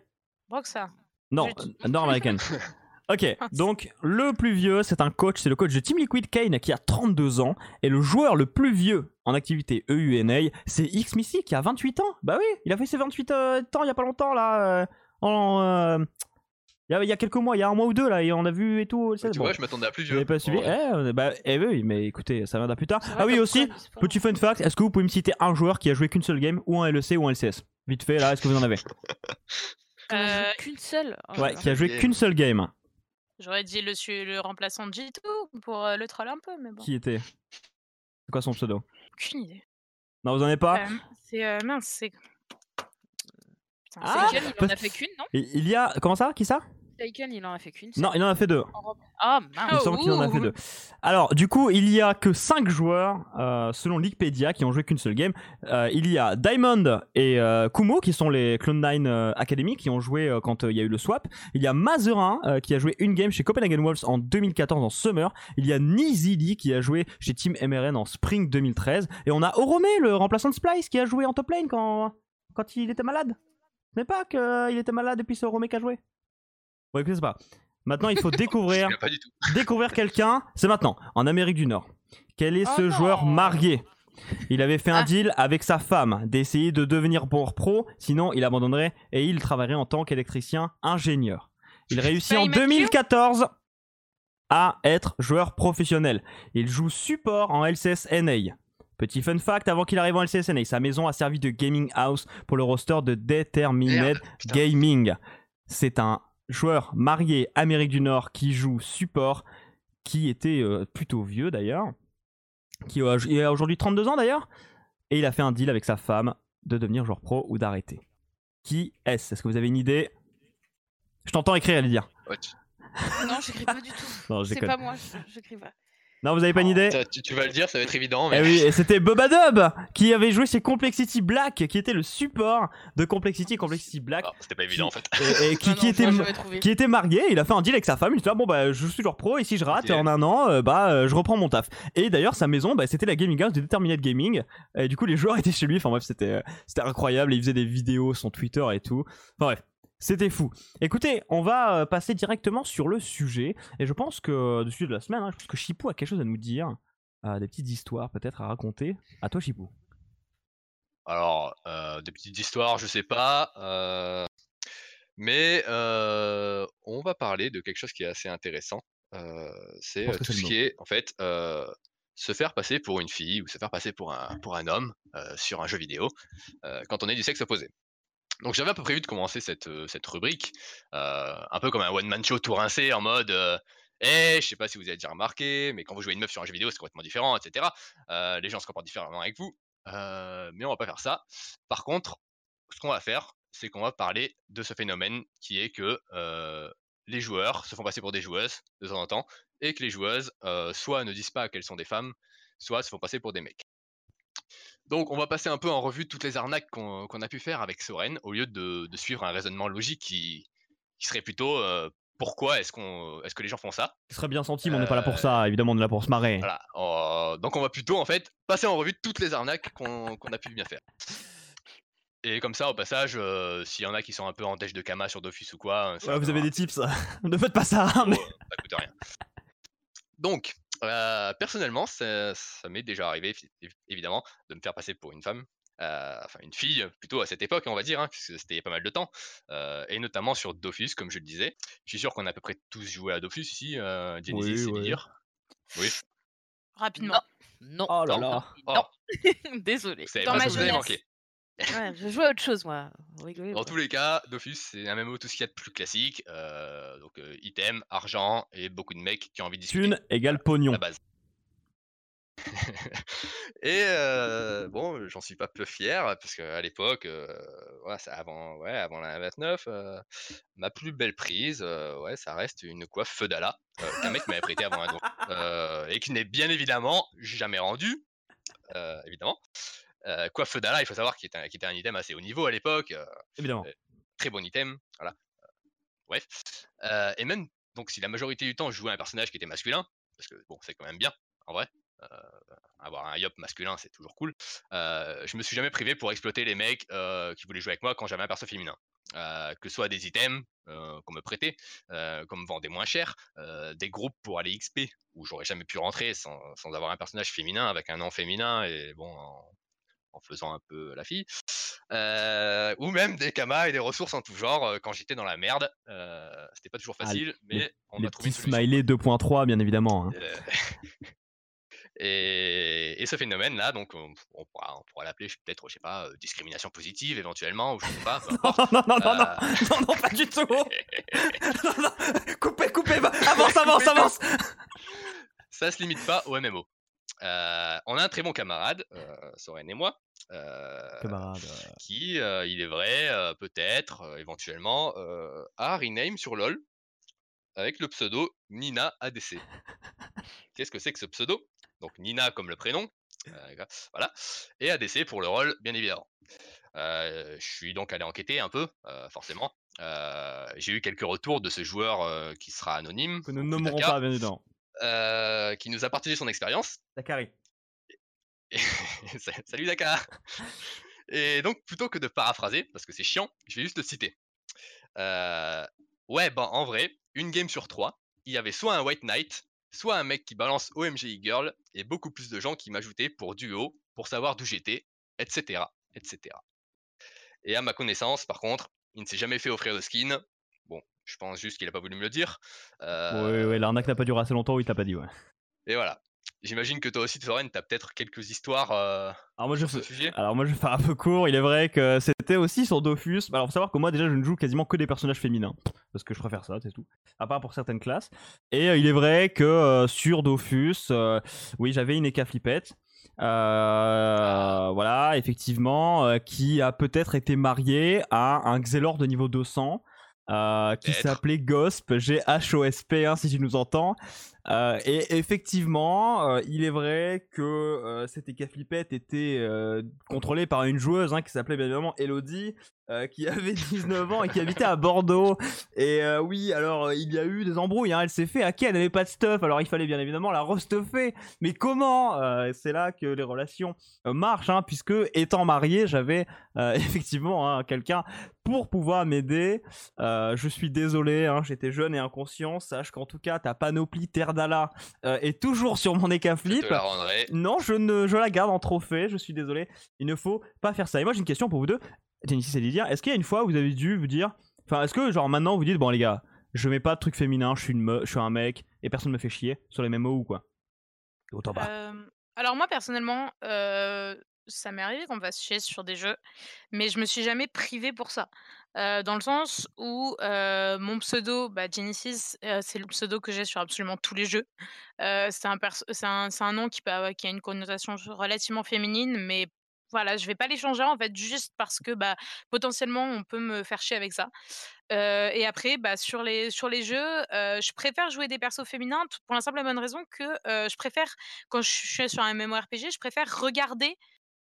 Broxa. Non, euh, nord-américaine. Ok, donc le plus vieux c'est un coach, c'est le coach de Team Liquid Kane qui a 32 ans, et le joueur le plus vieux en activité EUNA c'est X Missy qui a 28 ans. Bah oui, il a fait ses 28 euh, ans il y a pas longtemps là. euh, en, euh, il y, a, il y a quelques mois, il y a un mois ou deux là, et on a vu et tout. Tu Bon. vois, je m'attendais à plus vieux. pas suivi Ouais. Eh, euh, bah, eh oui, mais écoutez, ça viendra plus tard. Ah oui, aussi, petit fun fact, est-ce que vous pouvez me citer un joueur qui a joué qu'une seule game, ou un LEC ou un LCS Vite fait, là, est-ce que vous en avez? Euh, qu'une seule. Oh Ouais, qui a joué qu'une seule game. J'aurais dit le, su- le remplaçant de G2 pour euh, le troll un peu, mais bon. Qui était? C'est quoi son pseudo? Aucune idée. Non, vous en avez pas? Euh, c'est. euh, mince, c'est. Putain, Ah, c'est Taken, il en a fait qu'une, non? Il y a. Comment ça? Qui ça? Taken, il en a fait qu'une. Non, il en a fait deux. Ah, Il. Oh, semble qu'il en a fait deux. Alors, du coup, il y a que 5 joueurs, euh, selon Leaguepedia, qui ont joué qu'une seule game. Euh, il y a Diamond et euh, Kumo, qui sont les Clone9 euh, Academy, qui ont joué quand il y a eu le swap. Il y a Mazerin, qui a joué une game chez Copenhagen Wolves en 2014 en Summer. Il y a Nizili, qui a joué chez Team MRN en Spring 2013. Et on a Orome, le remplaçant de Splice, qui a joué en top lane quand, quand il était malade. Ce n'est pas qu'il était malade et puis c'est Orome qui a joué. Ouais, écoutez, c'est pas. Maintenant, il faut découvrir connais pas du tout. découvrir quelqu'un, c'est maintenant, en Amérique du Nord. Quel est Oh ce non. joueur marié? Il avait fait un Ah. deal avec sa femme d'essayer de devenir pour pro, sinon il abandonnerait et il travaillerait en tant qu'électricien ingénieur. Il réussit en Faye Matthew 2014 à être joueur professionnel. Il joue support en LCS NA. Petit fun fact, avant qu'il arrive en LCS NA, sa maison a servi de gaming house pour le roster de Determined. Gaming. C'est un joueur marié Amérique du Nord qui joue support, qui était euh, plutôt vieux d'ailleurs, qui a, il a aujourd'hui 32 ans d'ailleurs, et il a fait un deal avec sa femme de devenir joueur pro ou d'arrêter. Qui est-ce? Est-ce que vous avez une idée? Je t'entends écrire, Lydia. Ouais, Non, j'écris pas du tout. C'est pas moi, je- j'écris pas. Non, vous avez pas une idée tu, tu vas le dire, ça va être évident. Eh Mais... oui, et c'était Bobadub qui avait joué chez Complexity Black, qui était le support de Complexity, Complexity Black, Ah, C'était pas évident en fait. et, et qui, Non, qui non, était, qui était marié, il a fait un deal avec sa femme, il dit ah, bon bah je suis joueur pro et si je rate en un an, euh, bah euh, je reprends mon taf. Et d'ailleurs sa maison, bah, c'était la gaming house de Determinate Gaming, et du coup les joueurs étaient chez lui, enfin bref c'était euh, c'était incroyable, il faisait des vidéos, son Twitter et tout. Enfin bref. C'était fou. Écoutez, on va euh, passer directement sur le sujet. Et je pense que, dessus de la semaine, hein, je pense que Chipou a quelque chose à nous dire. euh, des petites histoires peut-être à raconter. À toi, Chipou. Alors, euh, des petites histoires, je sais pas. euh, Mais euh, on va parler de quelque chose qui est assez intéressant. euh, c'est euh, tout ce qui est, en fait, euh, se faire passer pour une fille ou se faire passer pour un, pour un homme euh, sur un jeu vidéo euh, quand on est du sexe opposé. Donc j'avais un peu prévu de commencer cette, euh, cette rubrique, euh, un peu comme un one-man show tout rincé en mode euh, Eh, je sais pas si vous avez déjà remarqué, mais quand vous jouez une meuf sur un jeu vidéo, c'est complètement différent, etc. Euh, les gens se comportent différemment avec vous. Mais on va pas faire ça. Par contre, ce qu'on va faire, c'est qu'on va parler de ce phénomène qui est que les joueurs se font passer pour des joueuses de temps en temps, et que les joueuses soit ne disent pas qu'elles sont des femmes, soit se font passer pour des mecs. Donc on va passer un peu en revue toutes les arnaques qu'on a pu faire avec Soren, au lieu de, de suivre un raisonnement logique qui, qui serait plutôt euh, pourquoi est-ce qu'on est-ce que les gens font ça? Ce serait bien senti, mais on n'est pas là pour ça. Évidemment, on est là pour se marrer. Voilà. euh, donc on va plutôt en fait passer en revue toutes les arnaques qu'on a pu bien faire. Et comme ça, au passage, euh, s'il y en a qui sont un peu en dèche de Kama sur Dofus ou quoi, Ouais, vous avez des tips. ne faites pas ça. hein, mais- Oh, ça coûte rien. Donc, euh, personnellement, ça, ça m'est déjà arrivé, évi- évidemment, de me faire passer pour une femme. euh, enfin, une fille, plutôt à cette époque, on va dire, hein, puisque c'était il y a pas mal de temps. euh, et notamment sur Dofus, comme je le disais. Je suis sûr qu'on a à peu près tous joué à Dofus ici, euh, Genesis Oui, ouais. Lidir. Oui. Rapidement. Non. Oh là là. Oh, Non. Désolé. Dans ma jeunesse. Ouais, je joue à autre chose, moi. Rigolez, Dans tous les cas, Dofus, c'est un MMO tout ce qu'il y a de plus classique. euh, donc, euh, item, argent et beaucoup de mecs qui ont envie de discuter. Thune égale pognon. La base. et euh, bon, j'en suis pas peu fier parce qu'à l'époque, euh, ouais, avant, ouais, avant la 29, euh, ma plus belle prise, euh, ouais, ça reste une coiffe Feudala euh, qu'un mec m'avait prêté avant un don euh, et qui n'est bien évidemment jamais rendu, euh, évidemment. Euh, coiffe Feudala, il faut savoir qu'il était, un- qu'il était un item assez haut niveau à l'époque. euh, Évidemment. très bon item. Voilà. Euh, Bref. Euh, et même, donc, si la majorité du temps je jouais un personnage qui était masculin, parce que bon, c'est quand même bien, en vrai. euh, avoir un yop masculin, c'est toujours cool. Euh, je me suis jamais privé pour exploiter les mecs euh, qui voulaient jouer avec moi quand j'avais un perso féminin. Euh, que ce soit des items euh, qu'on me prêtait, euh, qu'on me vendait moins cher, euh, des groupes pour aller XP où j'aurais jamais pu rentrer sans, sans avoir un personnage féminin avec un nom féminin et bon en, en faisant un peu la fille, euh, ou même des kamas et des ressources en tout genre quand j'étais dans la merde. Euh, C'était pas toujours Ah, facile, les- mais on Les a trouvé une solution. smiley 2.3, bien évidemment. hein. Et, et ce phénomène-là, donc on, on pourra, pourra l'appeler peut-être, je sais pas, euh, discrimination positive éventuellement, ou je sais pas. non, non, non, non, Euh, non, non, pas du tout. non, non. Coupez, coupez, va- avance, avance, avance. ça se limite pas au MMO. Euh, on a un très bon camarade, euh, Soren et moi, euh, Camarade. qui, il est vrai, peut-être, éventuellement, a rename sur LoL avec le pseudo Nina ADC. Qu'est-ce que c'est que ce pseudo? Donc Nina comme le prénom, voilà, et ADC pour le rôle, bien évidemment. Je suis donc allé enquêter un peu, forcément. J'ai eu quelques retours de ce joueur qui sera anonyme, Que nous nommerons pas, bien évidemment. Euh, qui nous a partagé son expérience. Dakari. Et- Salut Dakar Et donc, plutôt que de paraphraser, parce que c'est chiant, je vais juste le citer. Euh, ouais, ben en vrai, une game sur trois, il y avait soit un White Knight, soit un mec qui balance OMG e-girl, et beaucoup plus de gens qui m'ajoutaient pour duo, pour savoir d'où j'étais, etc., etc. Et à ma connaissance, par contre, il ne s'est jamais fait offrir de skin. Je pense juste qu'il a pas voulu me le dire. Ouais, Euh, ouais, l'arnaque n'a pas duré assez longtemps, oui, t'as pas dit, ouais. Et voilà. J'imagine que toi aussi, Soren, t'as peut-être quelques histoires euh, Alors moi je sur ce fais... sujet. Alors moi je vais faire un peu court, il est vrai que c'était aussi sur Dofus. Alors faut savoir que moi déjà je ne joue quasiment que des personnages féminins, parce que je préfère ça, c'est tout. À part pour certaines classes. Et euh, il est vrai que euh, sur Dofus, oui j'avais une Eka Flippette. Euh, voilà, effectivement, euh, qui a peut-être été mariée à un Xelor de niveau 200. Euh, qui s'appelait Gosp, G-H-O-S-P, hein, si tu nous entends. Euh, et effectivement, euh, il est vrai que euh, cette Eka Flippette était euh, contrôlée par une joueuse hein, qui s'appelait bien évidemment Elodie, euh, qui avait 19 ans et qui habitait à Bordeaux. Et euh, oui, alors euh, il y a eu des embrouilles. Hein, elle s'est fait hacker, elle n'avait pas de stuff, alors il fallait bien évidemment la restuffer. Mais comment C'est là que les relations marchent, hein, puisque étant marié, j'avais effectivement hein, quelqu'un pour pouvoir m'aider. Je suis désolé, j'étais jeune et inconscient. Sache qu'en tout cas, ta panoplie Terdala est toujours sur mon Eka Je Flip. te la rendrai. Non, je, ne, je la garde en trophée, je suis désolé. Il ne faut pas faire ça. Et moi, j'ai une question pour vous deux. Genesis et Lydia, est-ce qu'il y a une fois où vous avez dû vous dire. Enfin, est-ce que, genre, maintenant, vous dites, bon, les gars, je mets pas de trucs féminins, je suis, une me- je suis un mec, et personne me fait chier sur les mêmes mots ou quoi? Autant pas. Euh, alors moi personnellement, euh, ça m'est arrivé qu'on me fasse chier sur des jeux, mais je me suis jamais privée pour ça. Euh, dans le sens où mon pseudo, bah, Genesis, c'est le pseudo que j'ai sur absolument tous les jeux. C'est un, un, un nom qui, qui a une connotation relativement féminine, mais voilà, je vais pas les changer en fait, juste parce que bah, potentiellement on peut me faire chier avec ça. Et après, bah, sur les sur les jeux, je préfère jouer des persos féminins pour la simple et bonne raison que, je préfère quand je suis sur un MMORPG, je préfère regarder,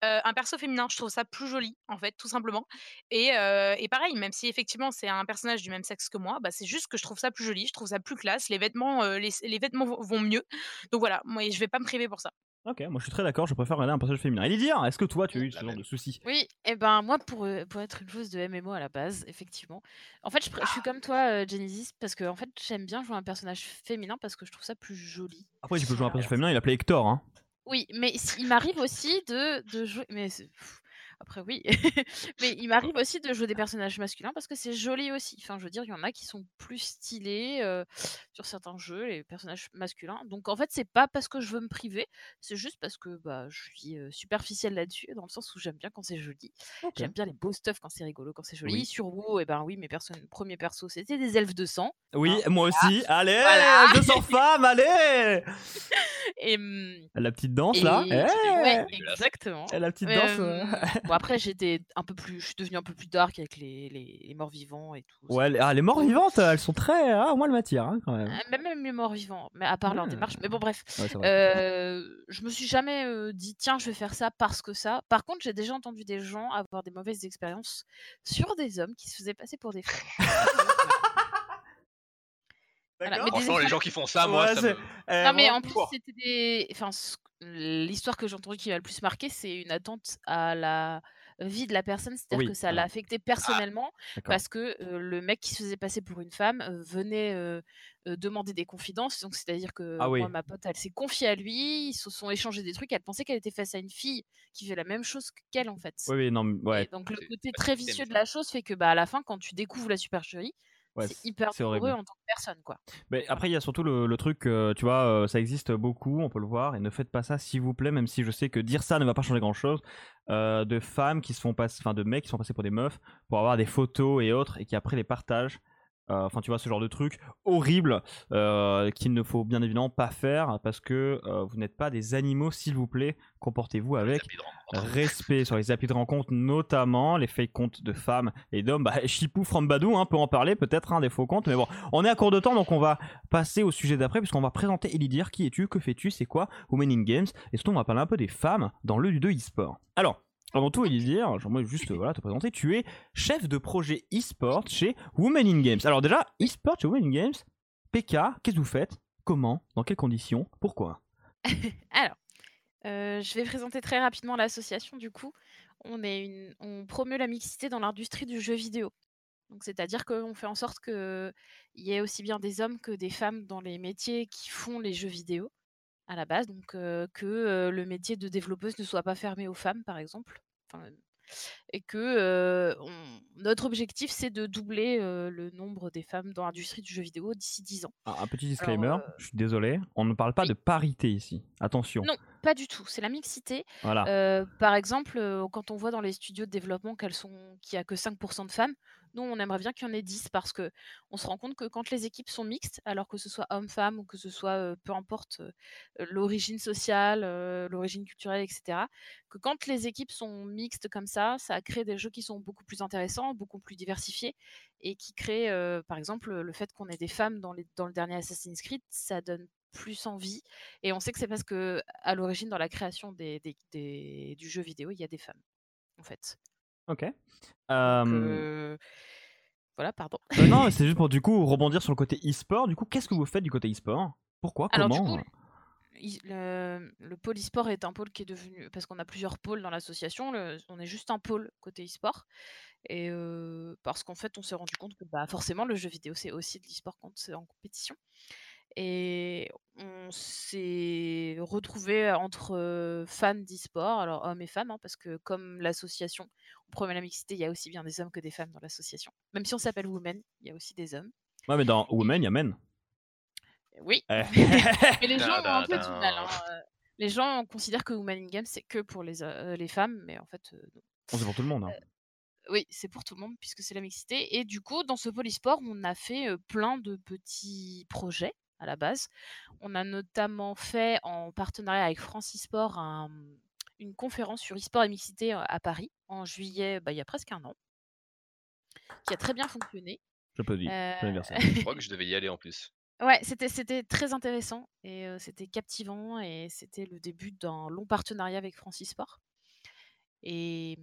un perso féminin. Je trouve ça plus joli, en fait, tout simplement et et pareil, même si effectivement c'est un personnage du même sexe que moi, bah, c'est juste que je trouve ça plus joli, je trouve ça plus classe, les vêtements, les les vêtements vont mieux. Donc voilà, moi je vais pas me priver pour ça. Ok, moi je suis très d'accord, je préfère regarder un personnage féminin. Et Lydia, est-ce que toi, tu as eu ce genre de soucis? Oui, et ben moi pour, euh, pour être une joueuse de MMO à la base, effectivement. En fait, je, suis comme toi, euh, Genesis, parce que en fait, j'aime bien jouer un personnage féminin parce que je trouve ça plus joli. Après, tu peux jouer un personnage féminin, il appelait Hector, hein. Oui, mais il m'arrive aussi de, de jouer. Mais pff, Après, oui. Mais il m'arrive aussi de jouer des personnages masculins parce que c'est joli aussi. Enfin, je veux dire, il y en a qui sont plus stylés sur certains jeux, les personnages masculins. Donc, en fait, c'est pas parce que je veux me priver, c'est juste parce que bah, je suis superficielle là-dessus, dans le sens où j'aime bien quand c'est joli. J'aime bien les beaux stuff quand c'est rigolo, quand c'est joli. Sur WoW, et eh ben oui, mes premiers persos, c'était des elfes de sang. Oui, hein, moi aussi. Allez, 200 femmes, allez Et mmh, la petite danse là. Eh exactement. la petite danse. bon après j'étais un peu plus, je suis devenue un peu plus dark avec les, les, morts vivants et tout. Ouais, les, ah, les morts vivantes, elles sont très, ah, moi le matière hein, quand même. Ah, même, les morts vivants, mais à part leur démarche. Mais bon bref, euh, je me suis jamais euh, dit tiens je vais faire ça parce que ça. Par contre j'ai déjà entendu des gens avoir des mauvaises expériences sur des hommes qui se faisaient passer pour des femmes. Franchement, les gens qui font ça, moi, ça me... Eh, non, mais en plus, c'était des. Enfin, l'histoire que j'ai entendue qui m'a le plus marqué, c'est une attente à la vie de la personne, c'est-à-dire que ça l'a affecté ah, personnellement parce que le mec qui se faisait passer pour une femme venait demander des confidences. Donc c'est-à-dire que ah moi, ma pote, elle s'est confiée à lui, ils se sont échangés des trucs, elle pensait qu'elle était face à une fille qui fait la même chose qu'elle en fait. Oui, non, ouais. donc le côté très vicieux de la chose fait que bah à la fin, quand tu découvres la supercherie, c'est hyper heureux en tant que personne, quoi. Mais après, il y a surtout le, truc, tu vois, ça existe beaucoup, on peut le voir, et ne faites pas ça, s'il vous plaît, même si je sais que dire ça ne va pas changer grand-chose, de femmes qui se font passer, enfin de mecs qui sont passés pour des meufs, pour avoir des photos et autres, et qui après les partagent. Euh, enfin, tu vois, ce genre de truc horrible euh, qu'il ne faut bien évidemment pas faire parce que euh, vous n'êtes pas des animaux, s'il vous plaît. Comportez-vous avec respect sur les applis de rencontre, notamment les fake comptes de femmes et d'hommes. Bah, Chipou from Badou hein, peut en parler, peut-être hein, des faux comptes, mais bon, on est à court de temps donc on va passer au sujet d'après puisqu'on va présenter Elidir. Qui es-tu Que fais-tu C'est quoi Women in Games Et surtout, on va parler un peu des femmes dans le du e-sport. Alors, avant tout, Elisir, j'aimerais juste voilà, te présenter. Tu es chef de projet e-sport chez Women in Games. Alors déjà, e-sport chez Women in Games, PK, qu'est-ce que vous faites? Comment? Dans quelles conditions? Pourquoi? Alors, euh, je vais présenter très rapidement l'association. Du coup, on, est on promeut la mixité dans l'industrie du jeu vidéo. Donc, c'est-à-dire qu'on fait en sorte qu'il y ait aussi bien des hommes que des femmes dans les métiers qui font les jeux vidéo à la base, donc que le métier de développeuse ne soit pas fermé aux femmes, par exemple. et que notre objectif, c'est de doubler le nombre des femmes dans l'industrie du jeu vidéo d'ici 10 ans. un petit disclaimer, je suis désolé, on ne parle pas de parité ici. Attention. Non, pas du tout. C'est la mixité. Voilà. par exemple, quand on voit dans les studios de développement qu'elles sont, qu'il n'y a que 5% de femmes, nous, on aimerait bien qu'il y en ait 10 parce que on se rend compte que quand les équipes sont mixtes, alors que ce soit homme-femme ou que ce soit peu importe l'origine sociale, l'origine culturelle, etc., que quand les équipes sont mixtes comme ça, ça crée des jeux qui sont beaucoup plus intéressants, beaucoup plus diversifiés et qui créent, par exemple, le fait qu'on ait des femmes dans, le dernier Assassin's Creed, ça donne plus envie. Et on sait que c'est parce que à l'origine, dans la création du jeu vidéo, il y a des femmes, en fait. Ok. Voilà, pardon. non, c'est juste pour du coup rebondir sur le côté e-sport. Du coup, qu'est-ce que vous faites du côté e-sport? Pourquoi? Comment le, pôle e-sport est un pôle qui est devenu parce qu'on a plusieurs pôles dans l'association. On est juste un pôle côté e-sport et parce qu'en fait, on s'est rendu compte que bah, forcément le jeu vidéo c'est aussi de l'e-sport quand c'est en compétition. Et on s'est retrouvé entre fans d'e-sport, alors hommes et femmes, hein, parce que comme l'association, on promet la mixité, il y a aussi bien des hommes que des femmes dans l'association. Même si on s'appelle Women, il y a aussi des hommes. Ouais, mais dans Women, il y a Men. Oui. Eh. mais les gens ont un peu du mal. Hein, les gens considèrent que Women in Games, c'est que pour les, les femmes, mais en fait, non. C'est pour tout le monde. Hein. Oui, c'est pour tout le monde puisque c'est la mixité. Et du coup, dans ce polysport, on a fait plein de petits projets à la base. On a notamment fait en partenariat avec Francisport un, une conférence sur e-sport et mixité à Paris en juillet, bah, il y a presque un an, qui a très bien fonctionné. Je peux dire. Je crois que je devais y aller en plus. Ouais, c'était, c'était très intéressant et c'était captivant et c'était le début d'un long partenariat avec Francisport. Et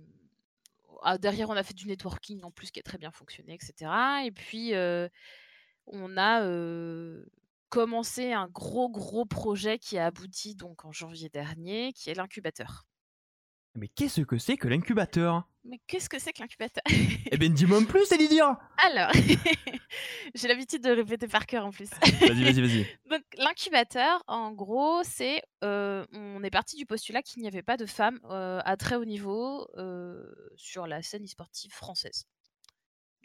ah, derrière, on a fait du networking en plus qui a très bien fonctionné, etc. Et puis, on a commencé un gros, gros projet qui a abouti donc en janvier dernier, qui est l'incubateur. Mais qu'est-ce que c'est que l'incubateur? Mais qu'est-ce que c'est que l'incubateur? Eh ben dis-moi en plus, Elidia Alors, j'ai l'habitude de répéter par cœur en plus. Vas-y, vas-y, vas-y. Donc l'incubateur, en gros, c'est euh, on est parti du postulat qu'il n'y avait pas de femmes euh, à très haut niveau euh, sur la scène e-sportive française.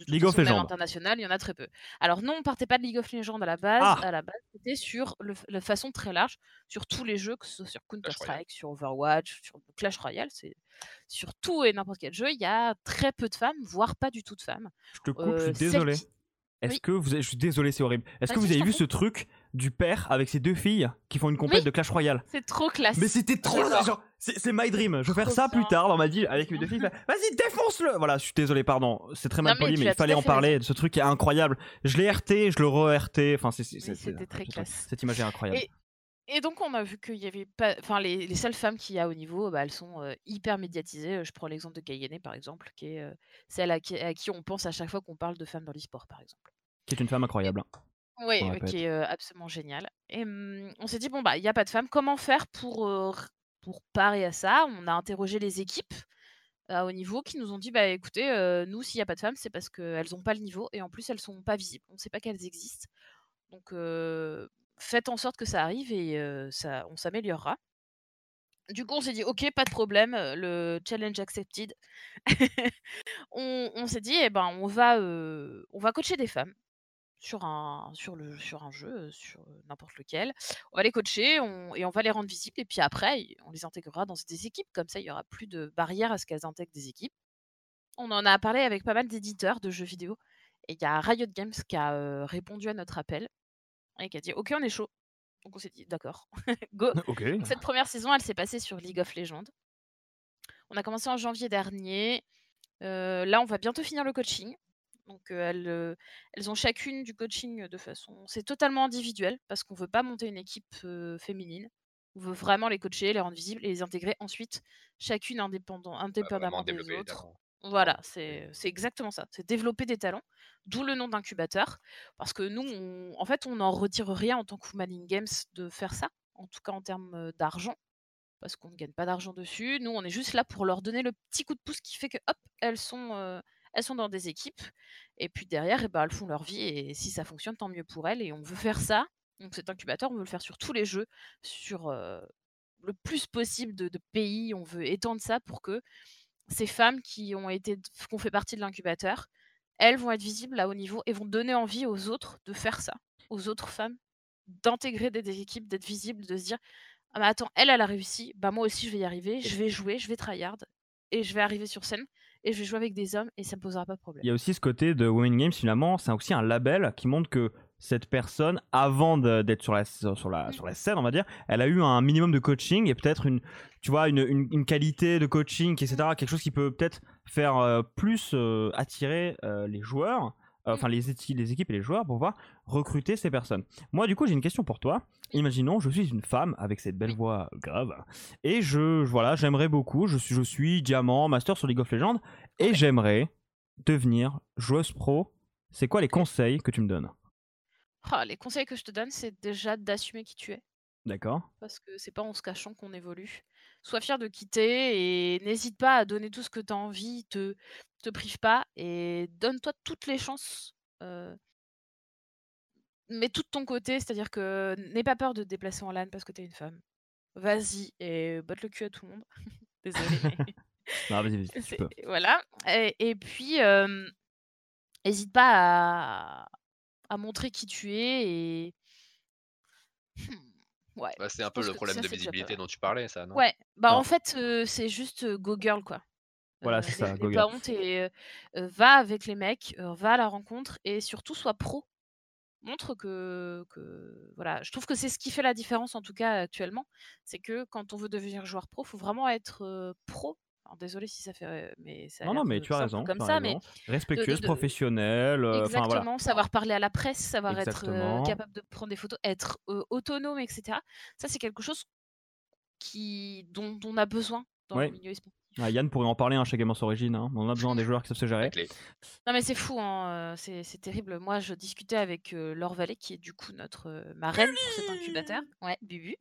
League of Legends. international, il y en a très peu. Alors non, on partait pas de League of Legends à la base. Ah. À la base, c'était sur le, de façon très large sur tous les jeux, que ce soit sur Counter. Strike, sur Overwatch, sur Clash Royale, c'est sur tout et n'importe quel jeu, il y a très peu de femmes, voire pas du tout de femmes. Je te coupe, je Euh, suis celles désolé. Est-ce Oui? que vous avez... Je suis désolé, c'est horrible. Est-ce que vous avez vu ce truc du père avec ses deux filles qui font une compète Oui. de Clash Royale C'est trop classe. Mais c'était trop genre, c'est c'est my dream. Je vais faire ça plus tard dans ma vie avec mes deux filles. Vas-y, défonce-le Voilà, je suis désolé, pardon. C'est très mal Non, poli, mais il fallait en parler. raison. Ce truc est incroyable. Je l'ai RT, je le re-RT. Enfin, c'est, c'est- Oui, c'est- c'était c'est- très classe. Cette image est incroyable. Et- Et donc, on a vu qu'il y avait pas. Enfin, les, les seules femmes qu'il y a au niveau, bah, elles sont euh, hyper médiatisées. Euh, Je prends l'exemple de Kayene, par exemple, qui est euh, celle à qui, à qui on pense à chaque fois qu'on parle de femmes dans l'e-sport, par exemple. Qui est une femme incroyable. Oui, euh, qui est euh, absolument géniale. Et hum, on s'est dit, bon, bah, il n'y a pas de femmes. Comment faire pour, euh, pour parer à ça? On a interrogé les équipes à haut niveau qui nous ont dit, bah, écoutez, euh, nous, s'il n'y a pas de femmes, c'est parce qu'elles n'ont pas le niveau et en plus, elles sont pas visibles. On ne sait pas qu'elles existent. Donc, faites en sorte que ça arrive et ça, on s'améliorera. Du coup, on s'est dit, ok, pas de problème, le challenge accepted. on on s'est dit, eh ben, on va, on va coacher des femmes sur un, sur le, sur un jeu, sur n'importe lequel. On va les coacher on- et on va les rendre visibles. Et puis après, on les intégrera dans des équipes. Comme ça, il n'y aura plus de barrière à ce qu'elles intègrent des équipes. On en a parlé avec pas mal d'éditeurs de jeux vidéo. Et il y a Riot Games qui a euh, répondu à notre appel et qui a dit, ok, on est chaud. Donc on s'est dit, d'accord, go. Donc, cette première saison, elle s'est passée sur League of Legends. On a commencé en janvier dernier. Euh, là, on va bientôt finir le coaching. Donc, euh, elles, euh, elles ont chacune du coaching de façon. C'est totalement individuel parce qu'on veut pas monter une équipe euh, féminine. On veut vraiment les coacher, les rendre visibles et les intégrer ensuite, chacune indépendant, Bah, indépendamment des autres. Voilà, c'est c'est exactement ça. C'est développer des talents, d'où le nom d'incubateur. Parce que nous, on- en fait, on n'en retire rien en tant que in Games de faire ça, en tout cas en termes d'argent, parce qu'on ne gagne pas d'argent dessus. Nous, on est juste là pour leur donner le petit coup de pouce qui fait que, hop, elles sont, euh, elles sont dans des équipes. Et puis derrière, eh ben, elles font leur vie. Et si ça fonctionne, tant mieux pour elles. Et on veut faire ça. Donc cet incubateur, on veut le faire sur tous les jeux, sur euh, le plus possible de, de pays. On veut étendre ça pour que ces femmes qui ont été qui ont fait partie de l'incubateur, elles vont être visibles à haut niveau et vont donner envie aux autres de faire ça, aux autres femmes, d'intégrer des, des équipes, d'être visibles, de se dire ah mais attends, elle elle a réussi, bah moi aussi je vais y arriver, je vais jouer, je vais tryhard et je vais arriver sur scène et je vais jouer avec des hommes et ça me posera pas de problème. Il y a aussi ce côté de Women Games, finalement, c'est aussi un label qui montre que cette personne, avant d'être sur la, sur, la, Mm. sur la scène, on va dire, elle a eu un minimum de coaching et peut-être une, tu vois, une, une, une qualité de coaching, etc. Quelque chose qui peut peut-être faire euh, plus euh, attirer euh, les joueurs, enfin les, éti- les équipes et les joueurs pour pouvoir recruter ces personnes. Moi, du coup, j'ai une question pour toi. Imaginons, je suis une femme avec cette belle voix grave et je, voilà, j'aimerais beaucoup, je suis, je suis diamant, master sur League of Legends et j'aimerais devenir joueuse pro. C'est quoi les conseils que tu me donnes? Ah, les conseils que je te donne, c'est déjà d'assumer qui tu es. D'accord parce que c'est pas en se cachant qu'on évolue. Sois fier de quitter et n'hésite pas à donner tout ce que tu as envie, te, te prive pas et donne-toi toutes les chances. euh, mets tout de ton côté, c'est-à-dire que n'aie pas peur de te déplacer en LAN parce que tu es une femme. Vas-y et botte le cul à tout le monde. Désolée, mais Non, vas-y, vas-y, tu c'est- peux. voilà. Et, et puis, n'hésite pas à, à montrer qui tu es et. Hmm, Ouais. Bah, c'est un peu le problème ça, de visibilité dont tu parlais, ça, non? Ouais, bah en fait, euh, c'est juste euh, go girl quoi. Voilà, Euh, c'est ça, go pas honte et va avec les mecs, va à la rencontre et surtout sois pro. Montre que, que voilà, je trouve que c'est ce qui fait la différence en tout cas actuellement, c'est que quand on veut devenir joueur pro, faut vraiment être pro. Alors, désolé si ça fait, mais ça Non, non, mais tu as raison. comme ça, mais. Respectueuse, de- professionnelle. euh, Exactement, voilà. savoir parler à la presse, savoir être euh, capable de prendre des photos, être euh, autonome, etc. Ça, c'est quelque chose qui, dont, dont on a besoin dans Ouais. le milieu e-sport. Ah, Yann pourrait en parler hein, chez Gamers Origin. hein. On a besoin des joueurs qui savent se gérer. Non mais c'est fou, hein, euh, c'est c'est terrible. Moi, je discutais avec euh, Laure Vallée, qui est du coup notre euh, marraine pour cet incubateur. Ouais, Bubu.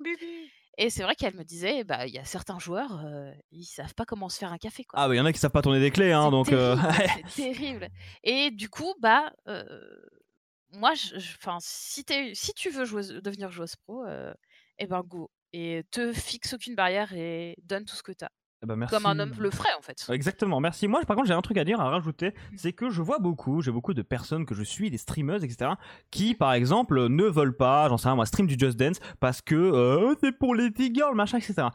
Et c'est vrai qu'elle me disait, bah, il y a certains joueurs, euh, ils savent pas comment se faire un café. Quoi. Ah, bah, il y en a qui savent pas tourner des clés, hein, donc. euh, c'est terrible. Et du coup, bah, moi, je, si, si tu veux jouer, devenir joueuse pro, eh ben go. Et te fixe aucune barrière et donne tout ce que tu as. Eh ben, Comme un homme le ferait en fait. Exactement, merci. Moi par contre j'ai un truc à dire, à rajouter, mmh. c'est que je vois beaucoup, j'ai beaucoup de personnes que je suis, des streameuses, etc., qui par exemple ne veulent pas, j'en sais rien moi, stream du Just Dance parce que euh, c'est pour les girls, machin, etc.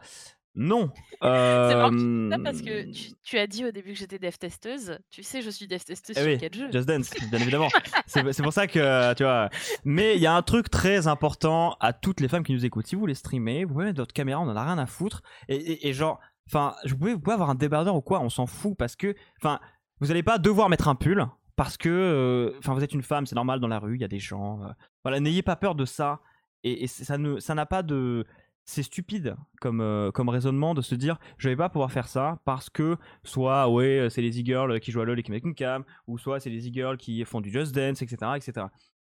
Non. C'est marrant parce que tu, as dit au début que j'étais dev testeuse. Tu sais, je suis dev testeuse eh sur quel jeu Just Dance, bien évidemment. c'est pour ça que, tu vois. Mais il y a un truc très important à toutes les femmes qui nous écoutent. Si vous voulez streamer, vous pouvez mettre votre caméra, on en a rien à foutre. et genre, Enfin, vous pouvez, avoir un débardeur ou quoi, on s'en fout parce que, enfin, vous n'allez pas devoir mettre un pull parce que, euh, enfin, vous êtes une femme, c'est normal dans la rue, il y a des gens. Euh, voilà, n'ayez pas peur de ça. Et, ça ne, ça n'a pas de, c'est stupide comme, euh, comme raisonnement de se dire je vais pas pouvoir faire ça parce que soit ouais c'est les e-girls qui jouent à LoL et qui mettent une cam ou soit c'est les e-girls qui font du Just Dance etc etc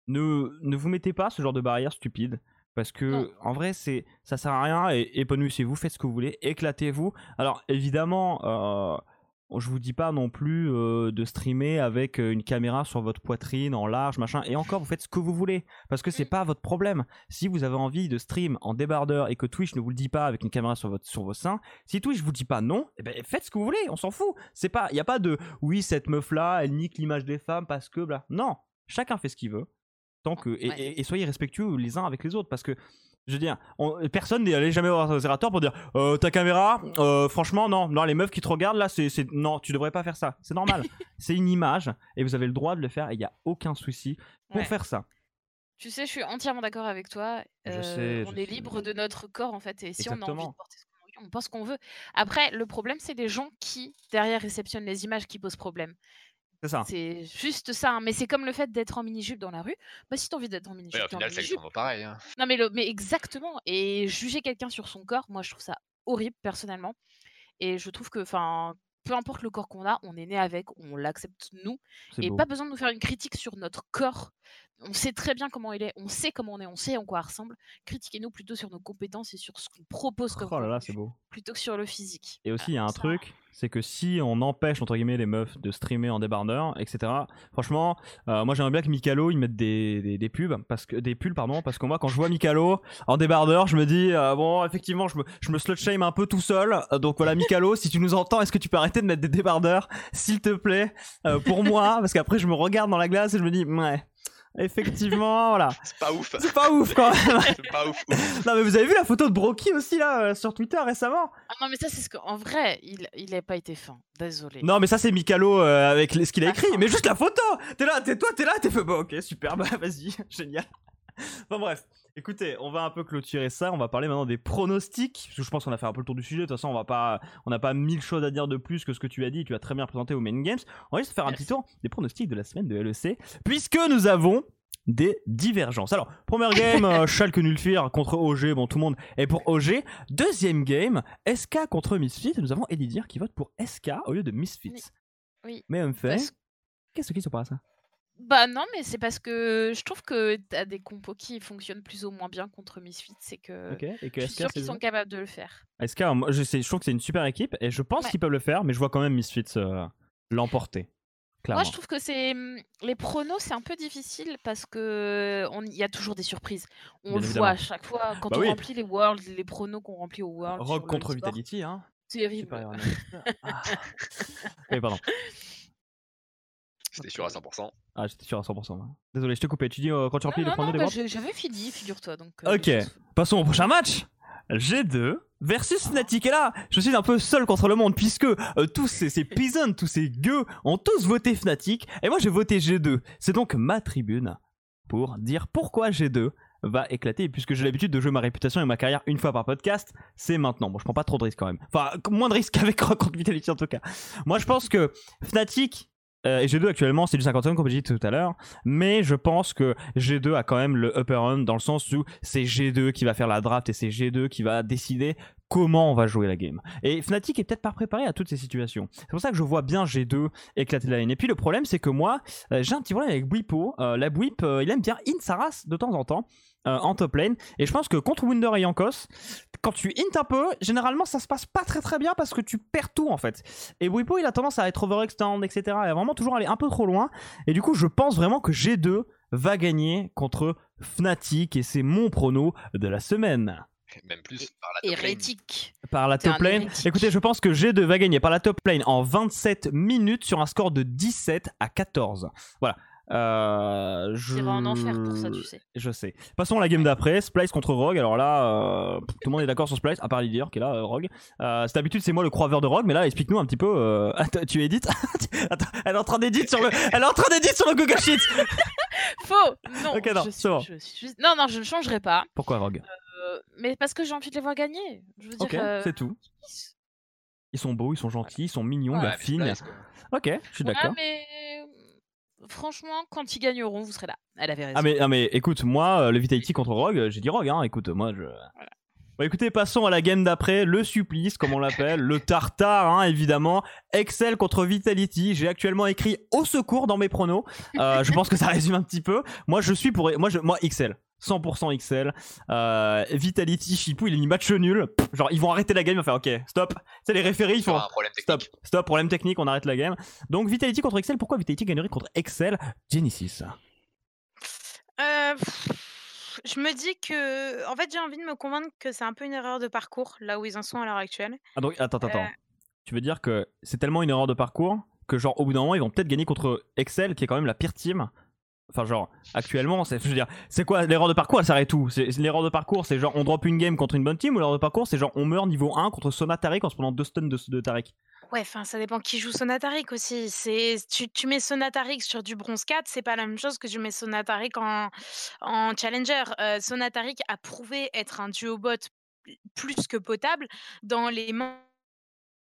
ne, ne vous mettez pas ce genre de barrière stupide parce que en vrai c'est ça sert à rien et épanouissez-vous faites ce que vous voulez éclatez-vous. Alors évidemment euh, je vous dis pas non plus euh, de streamer avec euh, une caméra sur votre poitrine en large machin et encore vous faites ce que vous voulez parce que c'est mmh. pas votre problème. Si vous avez envie de stream en débardeur et que Twitch ne vous le dit pas avec une caméra sur votre sur vos seins si Twitch vous dit pas non eh ben faites ce que vous voulez on s'en fout. C'est pas il y a pas de oui cette meuf là elle nique l'image des femmes parce que bla non. Chacun fait ce qu'il veut que et, soyez respectueux les uns avec les autres parce que je veux dire, personne n'est allé jamais voir Zerator pour dire euh, ta caméra, euh, franchement, non, non, les meufs qui te regardent là, c'est, non, tu devrais pas faire ça. C'est normal. c'est une image et vous avez le droit de le faire et il n'y a aucun souci pour faire ça. Tu sais, je suis entièrement d'accord avec toi. Euh, on est libre de notre corps en fait et si on a envie de porter ce qu'on veut, on pense qu'on veut. Après, le problème, c'est des gens qui derrière réceptionnent les images qui posent problème. C'est ça. C'est juste ça. Hein, mais c'est comme le fait d'être en mini-jupe dans la rue. Bah, si t'as envie d'être en mini-jupe. au final, c'est pareil. Hein. Non, mais, le, mais exactement. Et juger quelqu'un sur son corps, moi, je trouve ça horrible, personnellement. Et je trouve que, enfin, peu importe le corps qu'on a, on est né avec, on l'accepte nous. Et pas besoin de nous faire une critique sur notre corps. On sait très bien comment il est, on sait comment on est, on sait en quoi il ressemble. Critiquez-nous plutôt sur nos compétences et sur ce qu'on propose comme oh là là, c'est beau. plutôt que sur le physique. Et aussi, il y a un truc, c'est que si on empêche entre guillemets les meufs de streamer en débardeur, etc. Franchement, euh, moi j'aimerais bien que Mikalo ils mettent des, pubs parce que des pulls pardon parce que moi quand je vois Mikalo en débardeur, je me dis euh, bon effectivement je me je slut shame un peu tout seul. donc voilà Mikalo, si tu nous entends, est-ce que tu peux arrêter de mettre des débardeurs s'il te plaît euh, pour moi? Parce qu'après je me regarde dans la glace et je me dis ouais Effectivement, voilà. C'est pas ouf. C'est pas ouf quand même. c'est pas ouf, Non mais vous avez vu la photo de Brocky aussi là euh, sur Twitter récemment? Ah non mais ça c'est ce qu'en vrai il il a pas été fin. Désolé. Non mais ça c'est Mikalo euh, avec ce qu'il a écrit. Mais juste la photo. T'es là, t'es toi, t'es là, t'es fait bon. Ok super, bah vas-y, génial. Bon bref, écoutez, on va un peu clôturer ça. On va parler maintenant des pronostics, parce que je pense qu'on a fait un peu le tour du sujet. De toute façon, on va pas, on n'a pas mille choses à dire de plus que ce que tu as dit. Tu as très bien présenté au Main Games. On va juste faire un petit tour des pronostics de la semaine de LEC, puisque nous avons des divergences. Alors, première game, euh, Schalke Nulfir contre OG, bon tout le monde est pour OG. Deuxième game, SK contre Misfits, nous avons Elidir qui vote pour SK au lieu de Misfits. Oui. Mais en fait, qu'est-ce qui se passe? Bah non, mais c'est parce que je trouve que t'as des compos qui fonctionnent plus ou moins bien contre Misfits, c'est que, et que je suis sûr qu'ils sont capables de le faire. SK, moi, je, sais, je trouve que c'est une super équipe et je pense qu'ils peuvent le faire, mais je vois quand même Misfits euh, l'emporter. Moi, je trouve que c'est mmh, les pronos, c'est un peu difficile parce que il y a toujours des surprises. On le voit à chaque fois quand bah on remplit les Worlds, les pronos qu'on remplit au World. Rock contre Vitality, hein. C'est horrible. Ah. Oui, pardon. J'étais sûr à 100%. Ah, j'étais sûr à 100%. Désolé, je te coupé. Tu dis euh, quand tu remplis les pronos des bah, J'avais fini, figure-toi. Donc. Euh, ok. Passons au prochain match. G2 versus Fnatic. Et là, je suis un peu seul contre le monde puisque euh, tous ces, ces peasants, tous ces gueux ont tous voté Fnatic. Et moi, j'ai voté G2. C'est donc ma tribune pour dire pourquoi G2 va éclater. Et puisque j'ai l'habitude de jouer ma réputation et ma carrière une fois par podcast, c'est maintenant. Bon, je prends pas trop de risques quand même. Enfin, moins de risques qu'avec Rock contre Vitality en tout cas. Moi, je pense que Fnatic euh, et G2 actuellement c'est du 50 comme j'ai dit tout à l'heure, mais je pense que G2 a quand même le upper hand dans le sens où c'est G2 qui va faire la draft et c'est G2 qui va décider comment on va jouer la game. Et Fnatic est peut-être pas préparé à toutes ces situations. C'est pour ça que je vois bien G2 éclater la lane. Et puis le problème, c'est que moi, euh, j'ai un petit problème avec Bwipo. Euh, la Bwip, il aime bien in sa de temps en temps. En top lane et je pense que contre Wunder et Yankos quand tu int un peu généralement ça se passe pas très très bien parce que tu perds tout en fait et Bwipo il a tendance à être overextend etc et à vraiment toujours aller un peu trop loin et du coup je pense vraiment que G2 va gagner contre Fnatic et c'est mon prono de la semaine même plus par la top Hérétique. lane. par la top lane. Écoutez, je pense que G2 va gagner par la top lane en 27 minutes sur un score de 17 à 14. Voilà. Euh, je... En enfer pour ça, tu sais. Je sais. Passons à la game d'après. Splice contre Rogue. Alors là, euh, tout le monde est d'accord sur Splice, à part Lydia qui est là, euh, Rogue. Euh, c'est d'habitude, c'est moi le croiveur de Rogue, mais là, explique-nous un petit peu. euh, Attends, tu édites? Attends, elle est en train d'éditer sur le, elle est en train d'éditer sur le Google Sheet. Faux Non, Ok, non, je c'est bon. suis- je suis juste- Non, non, je ne changerai pas. Pourquoi Rogue? Mais parce que j'ai envie de les voir gagner. Je veux dire, Ok, c'est tout. Ils sont beaux, ils sont gentils, ils sont mignons, Ouais, quoi. Ok, je suis ouais, d'accord. mais franchement, quand ils gagneront, vous serez là. Elle avait raison. Ah mais, ah mais écoute, moi, euh, le Vitality contre Rogue, j'ai dit Rogue, hein, écoute, moi je... Bon, écoutez, passons à la game d'après, le supplice, comme on l'appelle, le tartare, hein, évidemment. Excel contre Vitality, j'ai actuellement écrit au secours dans mes pronos. Euh, je pense que ça résume un petit peu. Moi, je suis pour... Moi, je... moi XL. 100% XL. Euh, Vitality, Chipou, il est mis match nul. Pff, Genre, ils vont arrêter la game, ils vont faire OK, stop. C'est les référés, ils font... un problème Stop, technique. stop, problème technique, on arrête la game. Donc Vitality contre Excel, pourquoi Vitality gagnerait contre Excel Genesis Euh, pff, je me dis que, en fait, j'ai envie de me convaincre que c'est un peu une erreur de parcours là où ils en sont à l'heure actuelle. Ah donc attends, attends, Euh. attends. Tu veux dire que c'est tellement une erreur de parcours que genre au bout d'un moment ils vont peut-être gagner contre Excel qui est quand même la pire team. Enfin genre actuellement c'est je veux c'est quoi l'erreur de parcours elle s'arrête où? C'est l'erreur de parcours c'est genre on drop une game contre une bonne team ou l'erreur de parcours c'est genre on meurt niveau 1 contre Sona en se prenant deux stuns de, de Tariq? Ouais, enfin, ça dépend qui joue Sonataric aussi. Tu, tu mets Sonataric sur du bronze 4, c'est pas la même chose que tu mets Sonataric en, en challenger. Euh, Sonataric a prouvé être un duo bot plus que potable dans les mains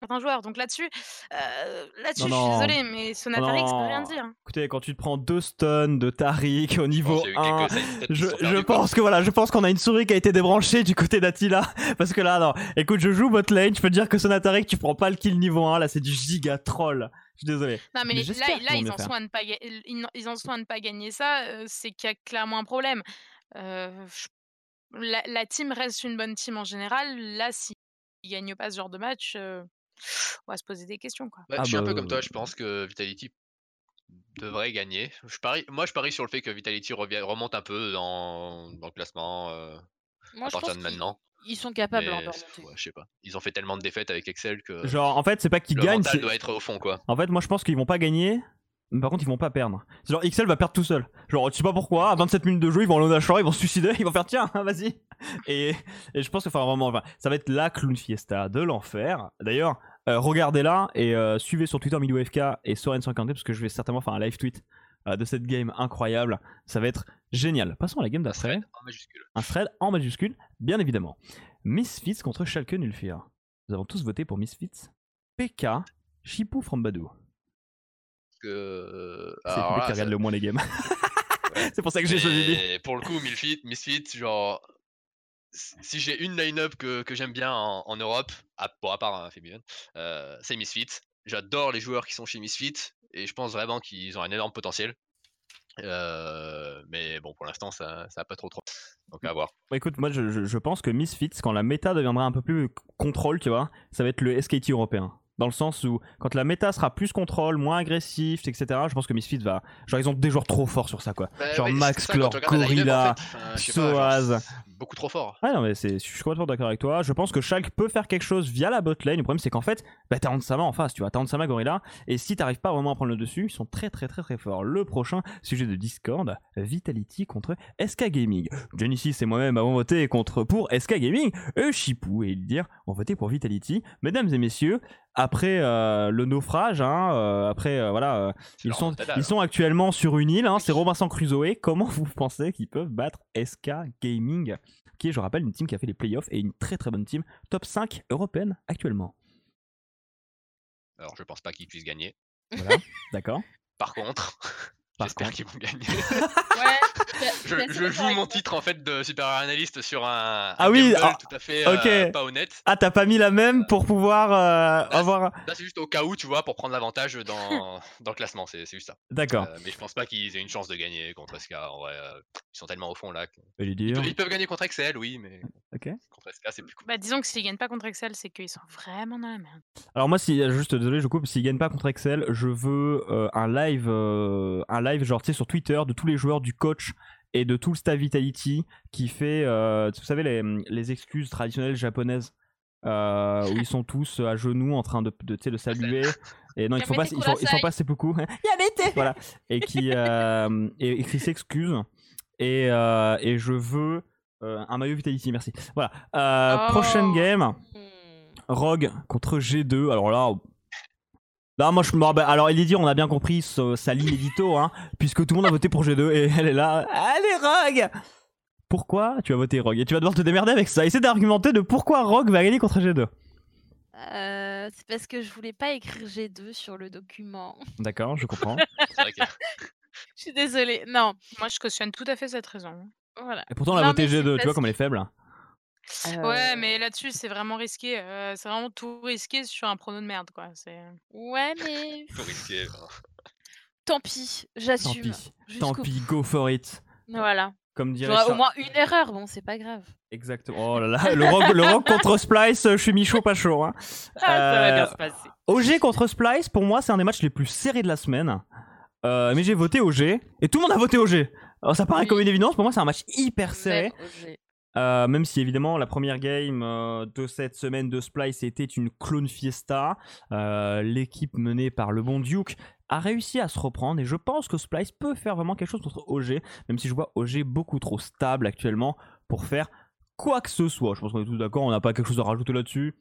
certains joueurs. Donc là-dessus, euh, là-dessus, je suis non. désolée, mais Sonataric, ça peut rien dire. Écoutez quand tu te prends deux stuns de Tariq au niveau Il y a eu 1 quelques sidesteps qui Je, je pense que voilà, je pense qu'on a une souris qui a été débranchée du côté d'Attila. Parce que là, non. Écoute, je joue bot lane, je peux te dire que Sonataric, tu prends pas le kill niveau 1, là c'est du giga troll. Je suis désolé. Non, mais, Mais là, ils, en à ne pas ils, ils en sont à ne pas gagner ça, euh, c'est qu'il y a clairement un problème. Euh, la, la team reste une bonne team en général. Là, s'ils ne gagnent pas ce genre de match, euh, on va se poser des questions. Quoi. Ah je suis un bah, peu comme toi, je pense que Vitality devrait gagner. Je parie, moi, je parie sur le fait que Vitality revient, remonte un peu dans, dans le classement euh, Moi, à je partir pense de maintenant. Ils sont capables Mais, hein, de remonter. ouais, je sais pas. Ils ont fait tellement de défaites avec Excel que Genre, en fait, c'est pas qu'ils le gagnent, mental doit être au fond, quoi. En fait, moi je pense qu'ils vont pas gagner. Mais par contre, ils vont pas perdre. C'est Genre, XL va perdre tout seul. Genre, tu sais pas pourquoi, à 27 minutes de jeu, ils vont en Shore, ils vont se suicider, ils vont faire tiens, vas-y. Et, et je pense que, enfin, vraiment, enfin, ça va être la clown fiesta de l'enfer. D'ailleurs, euh, regardez-la et euh, suivez sur Twitter MilioFK et Soren150 parce que je vais certainement faire un live tweet euh, de cette game incroyable. Ça va être génial. Passons à la game Un d'après. thread en majuscule. Un thread en majuscule, bien évidemment. Misfits contre Schalke Nulfir. Nous avons tous voté pour Misfits. PK, Chipou from Badou. Que, euh, C'est le qui regarde le moins les games. Ouais. c'est pour ça que j'ai choisi. Et pour le coup, Misfit, Misfit genre, si j'ai une line-up que, que j'aime bien en, en Europe, à, bon, à part un Fabian, euh, c'est Misfit. J'adore les joueurs qui sont chez Misfit et je pense vraiment qu'ils ont un énorme potentiel. Euh, mais bon, pour l'instant, ça ça a pas trop trop. Donc à voir. Bah, écoute, moi je, je- pense que Misfits, quand la méta deviendra un peu plus contrôle, tu vois, ça va être le SKT européen. Dans le sens où, quand la méta sera plus contrôle, moins agressif, etc., je pense que Misfits va. Genre, ils ont des joueurs trop forts sur ça, quoi. Bah, Genre Max, Clore, Gorilla, en fait, enfin, je sais pas, genre, Soaz. Beaucoup trop fort. Non, mais je suis complètement d'accord avec toi. Je pense que Schalke peut faire quelque chose via la bot lane. Le problème, c'est qu'en fait, bah, t'as Ansama en face, tu vois. T'as Ansama Gorilla. Et si t'arrives pas vraiment à prendre le dessus, ils sont très, très, très, très forts. Le prochain sujet de Discord, Vitality contre SK Gaming. Genesis et moi-même avons voté contre, pour SK Gaming. Et Chipou et dire, ont voté pour Vitality. Mesdames et messieurs, après euh, le naufrage, hein, euh, après, euh, voilà, ils sont, ils sont actuellement sur une île, hein, c'est Robinson Crusoe. Comment vous pensez qu'ils peuvent battre SK Gaming? Qui est, je rappelle, une team qui a fait les playoffs et une très très bonne team, top 5 européenne actuellement. Alors je pense pas qu'ils puissent gagner. Voilà, d'accord. Par contre, J'espère qu'ils vont gagner. Ouais, je, je joue mon titre en fait de super analyste sur un, Ah oui, gamble ah, tout à fait euh, pas honnête. Ah, t'as pas mis la même pour pouvoir euh, Là, avoir. Là c'est juste au cas où tu vois pour prendre l'avantage dans, dans le classement, c'est c'est juste ça. D'accord. Euh, mais je pense pas qu'ils aient une chance de gagner contre SK. En vrai, euh, ils sont tellement au fond là. que- lui Ils, peuvent- ils peuvent gagner contre Excel, oui, mais Ok. contre SK c'est plus cool. Bah, disons que s'ils gagnent pas contre Excel, c'est qu'ils sont vraiment dans la merde. Alors moi, si juste désolé, je coupe. S'ils gagnent pas contre Excel, je veux euh, un live, euh, un live genre tu sais sur Twitter de tous les joueurs, du coach et de tout le staff Vitality qui fait, euh, vous savez les, les excuses traditionnelles japonaises euh, où ils sont tous à genoux en train de, de, tu sais, de saluer. Et non, ils font pas, ils font, ils font pas seppuku. Yamete Voilà. Et qui, euh, et, et qui s'excusent. Et, euh, et je veux euh, un maillot Vitality, merci. Voilà. Euh, Oh. Prochaine game. Hmm. Rogue contre G2. Alors là. Là, moi, je me rappelle- Alors, il est dit, on a bien compris ce- sa ligne édito, hein, puisque tout le monde a voté pour G2 et elle est là. Allez, Rogue Pourquoi tu as voté Rogue? Et tu vas devoir te démerder avec ça. Essaie d'argumenter de pourquoi Rogue va gagner contre G2. Euh, c'est parce que je voulais pas écrire G2 sur le document. D'accord, je comprends. Que Je suis désolée. Non, Moi, je cautionne tout à fait cette raison. voilà. Et pourtant, on a Non, voté mais c'est G2, tu vois comme elle est faible. Ouais, Euh, mais là-dessus, c'est vraiment risqué. euh, c'est vraiment tout risqué sur un prono de merde, quoi. C'est... Ouais, mais faut risquer. tant pis, Tant j'assume. pis. jusqu'au Tant pis, go for it. Voilà. Comme dirait J'aurais au Char- moins une erreur, bon, c'est pas grave. Exactement. Oh là là, le rock, le rock contre Splice, je suis mi-chaud, pas chaud. Hein. Euh, se passer. OG contre Splice, pour moi, c'est un des matchs les plus serrés de la semaine. Euh, mais j'ai voté OG et tout le monde a voté OG. Alors ça paraît Oui. comme une évidence, pour moi c'est un match hyper serré. Même OG. Euh, même si évidemment la première game euh, de cette semaine de Splice était une clone fiesta. Euh, L'équipe menée par le bon Duke a réussi à se reprendre et je pense que Splice peut faire vraiment quelque chose contre OG, même si je vois OG beaucoup trop stable actuellement pour faire quoi que ce soit. Je pense qu'on est tous d'accord, on n'a pas quelque chose à rajouter là-dessus.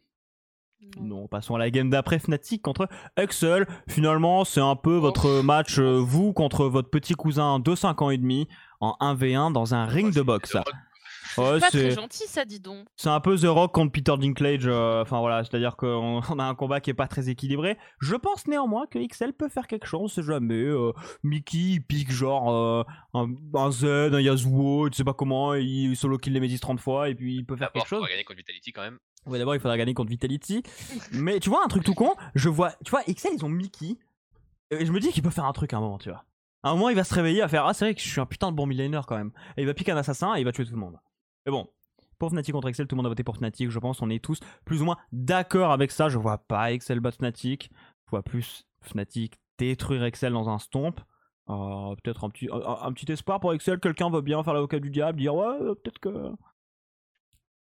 Non, passons à la game d'après Fnatic contre Excel. Finalement, c'est un peu votre match, euh, vous contre votre petit cousin de 5 ans et demi, en 1v1 dans un ring de boxe. Ouais, Pas très c'est gentil, ça, dis donc. c'est un peu The Rock contre Peter Dinklage. euh, Enfin voilà, c'est-à-dire qu'on on a un combat qui est pas très équilibré. Je pense néanmoins que XL peut faire quelque chose, on sait jamais. euh, Mickey il pique genre euh, un, un Z, un Yasuo, tu sais pas comment, il solo kill les Médis 30 fois et puis il peut faire quelque chose. faut gagner contre Vitality quand même. Ouais, d'abord, il faudra gagner contre Vitality. Mais tu vois, un truc tout con, je vois, tu vois, XL, ils ont Mickey. Et je me dis qu'il peut faire un truc à un moment, tu vois. À un moment, il va se réveiller, à faire Ah, c'est vrai que je suis un putain de bon millénaire quand même. Et il va piquer un assassin et il va tuer tout le monde. Mais bon, pour Fnatic contre Excel, tout le monde a voté pour Fnatic, je pense. On est tous plus ou moins d'accord avec ça. Je vois pas Excel battre Fnatic. Je vois plus Fnatic détruire Excel dans un stomp. Euh, peut-être un petit, un, un petit espoir pour Excel. Quelqu'un va bien faire l'avocat du diable, dire Ouais, euh, peut-être que.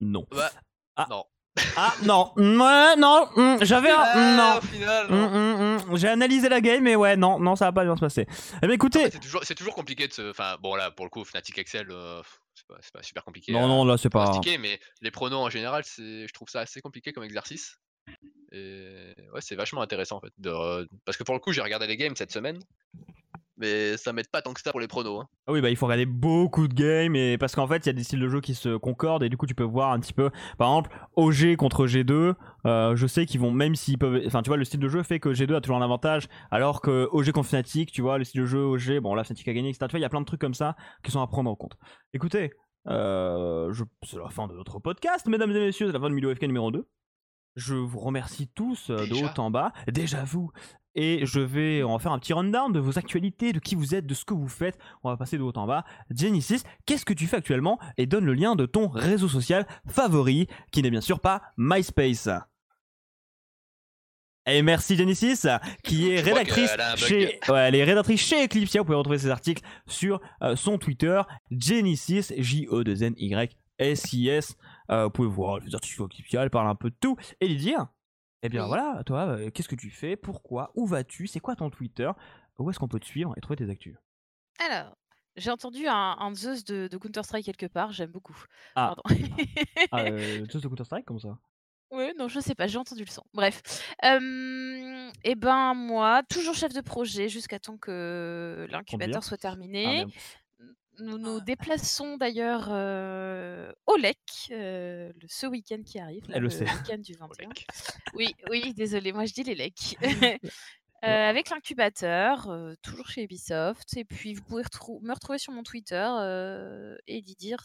Non. Bah, Ah. non. Ah non, ouais, non, hum, j'avais un... Non. Hum, hum. J'ai analysé la game, mais ouais, non, non, ça va pas bien se passer. Eh bien, écoutez, C'est toujours, compliqué de se. Enfin, bon, là, pour le coup, Fnatic Excel, euh, pas, c'est pas super compliqué. non, à non, là, c'est pas. mais les pronos en général, je trouve ça assez compliqué comme exercice. Et ouais, c'est vachement intéressant en fait. De, parce que pour le coup, j'ai regardé les games cette semaine, mais ça m'aide pas tant que ça pour les pronos. hein. Ah oui, bah il faut regarder beaucoup de games et parce qu'en fait il y a des styles de jeu qui se concordent et du coup tu peux voir un petit peu. Par exemple, OG contre G2, euh, je sais qu'ils vont même s'ils peuvent. Enfin, tu vois, le style de jeu fait que G2 a toujours un avantage, alors que OG contre Fnatic, tu vois, le style de jeu OG, bon là Fnatic a gagné, etc. Tu vois, il y a plein de trucs comme ça qui sont à prendre en compte. Écoutez, euh, je... c'est la fin de notre podcast, mesdames et messieurs, c'est la fin de Milo FK numéro 2. Je vous remercie tous euh, de haut en bas, déjà vous. Et je vais en faire un petit rundown de vos actualités, de qui vous êtes, de ce que vous faites. On va passer de haut en bas. Genesis, qu'est-ce que tu fais actuellement Et donne le lien de ton réseau social favori, qui n'est bien sûr pas MySpace. Et merci Genesis, qui est rédactrice chez, ouais, elle est rédactrice chez Eclipsia. Vous pouvez retrouver ses articles sur euh, son Twitter, Genesis, j e 2 n y s i s Euh, vous pouvez voir les articles sur Eclipsia, elle parle un peu de tout. Et Lydia, eh bien Oui. voilà, toi, euh, qu'est-ce que tu fais? Pourquoi? Où vas-tu? C'est quoi ton Twitter? Où est-ce qu'on peut te suivre et trouver tes actus? Alors, j'ai entendu un, un Zeus de, de Counter-Strike quelque part, j'aime beaucoup. Ah. Pardon. Ah, euh, Just de Counter-Strike comme ça? Oui, non, je sais pas, j'ai entendu le son. Bref. Euh, et ben, moi, toujours chef de projet jusqu'à temps que l'incubateur soit Ah, terminé. Nous nous déplaçons d'ailleurs euh, au LEC euh, le- ce week-end qui arrive. là, le le sait. week-end du Au 21. lec. Oui, oui, désolé, moi je dis les LEC. avec l'incubateur, toujours chez Ubisoft. Et puis, vous pouvez me retrouver sur mon Twitter et dire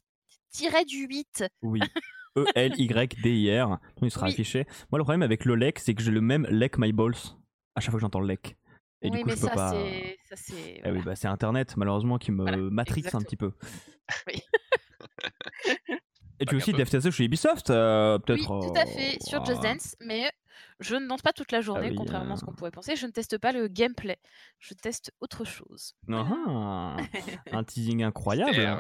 tiret du 8. Oui. E-L-Y-D-I-R. Il sera affiché. Moi, le problème avec le lec, c'est que j'ai le même lec my balls à chaque fois que j'entends le lec. Et oui, du coup, mais je peux ça, pas. c'est. Eh oui, bah, c'est Internet, malheureusement, qui me matrixe un petit peu. Oui. Et tu aussi DevTest chez Ubisoft, euh, peut-être Oui, tout à fait, sur Just Dance, mais je ne danse pas toute la ah journée, contrairement à ce qu'on pourrait penser. Je ne teste pas le gameplay, je teste autre chose. Ah, un teasing incroyable.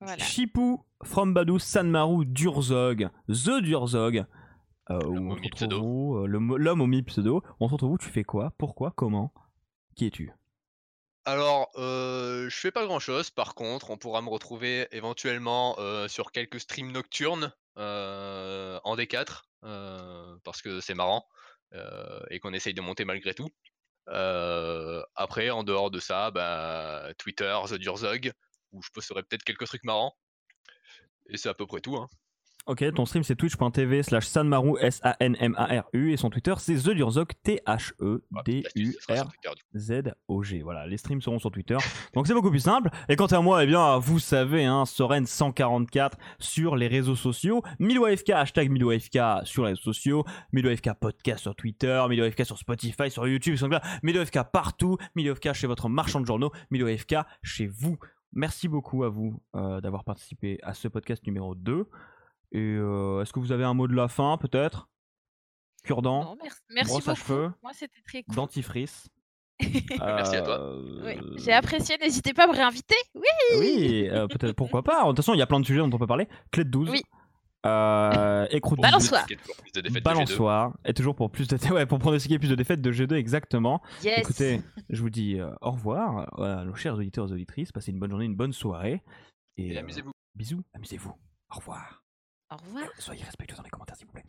Voilà. Chipou, From Badou, Sanmaru, Durzog, The Durzog. Euh, euh L'homme au mi pseudo. On se retrouve où? Tu fais quoi? Pourquoi? Comment? Qui es-tu? Alors, euh, je fais pas grand chose. Par contre, on pourra me retrouver éventuellement euh, sur quelques streams nocturnes euh, en D4 parce que c'est marrant et qu'on essaye de monter malgré tout. après, en dehors de ça, bah, Twitter, The Durzog, où je posterai peut-être quelques trucs marrants. Et c'est à peu près tout. Hein. Ok, ton stream c'est twitch.tv slash sanmaru S-A-N-M-A-R-U et son Twitter c'est TheDurzog T-H-E-D-U-R-Z-O-G. Voilà, les streams seront sur Twitter. Donc c'est beaucoup plus simple. Et quant à moi, eh bien, vous savez, hein, Soren144 sur les réseaux sociaux, MiloFK, hashtag MiloFK sur les réseaux sociaux, MiloFK podcast sur Twitter, MiloFK sur Spotify, sur YouTube, sur MiloFK partout, MiloFK chez votre marchand de journaux, MiloFK chez vous. Merci beaucoup à vous euh, d'avoir participé à ce podcast numéro 2. Et euh, est-ce que vous avez un mot de la fin, peut-être? Cure-dent? Merci, brosse à cheveux, Moi, c'était très cool. dentifrice? Merci à toi. Oui, euh, j'ai apprécié. N'hésitez pas à me réinviter. Oui. Oui, euh, peut-être pourquoi pas? De toute façon, il y a plein de sujets dont on peut parler. Clé de 12. Oui. Euh, écroute Balançoire. Balançoire. Et toujours pour plus de ouais, pour pronostiquer plus de défaites de G2 exactement. Yes. Écoutez, je vous dis au revoir, nos chers auditeurs et auditrices. Passez une bonne journée, une bonne soirée. et amusez-vous. Bisous, amusez-vous. Au revoir. Au revoir. Soyez respectueux dans les commentaires, s'il vous plaît.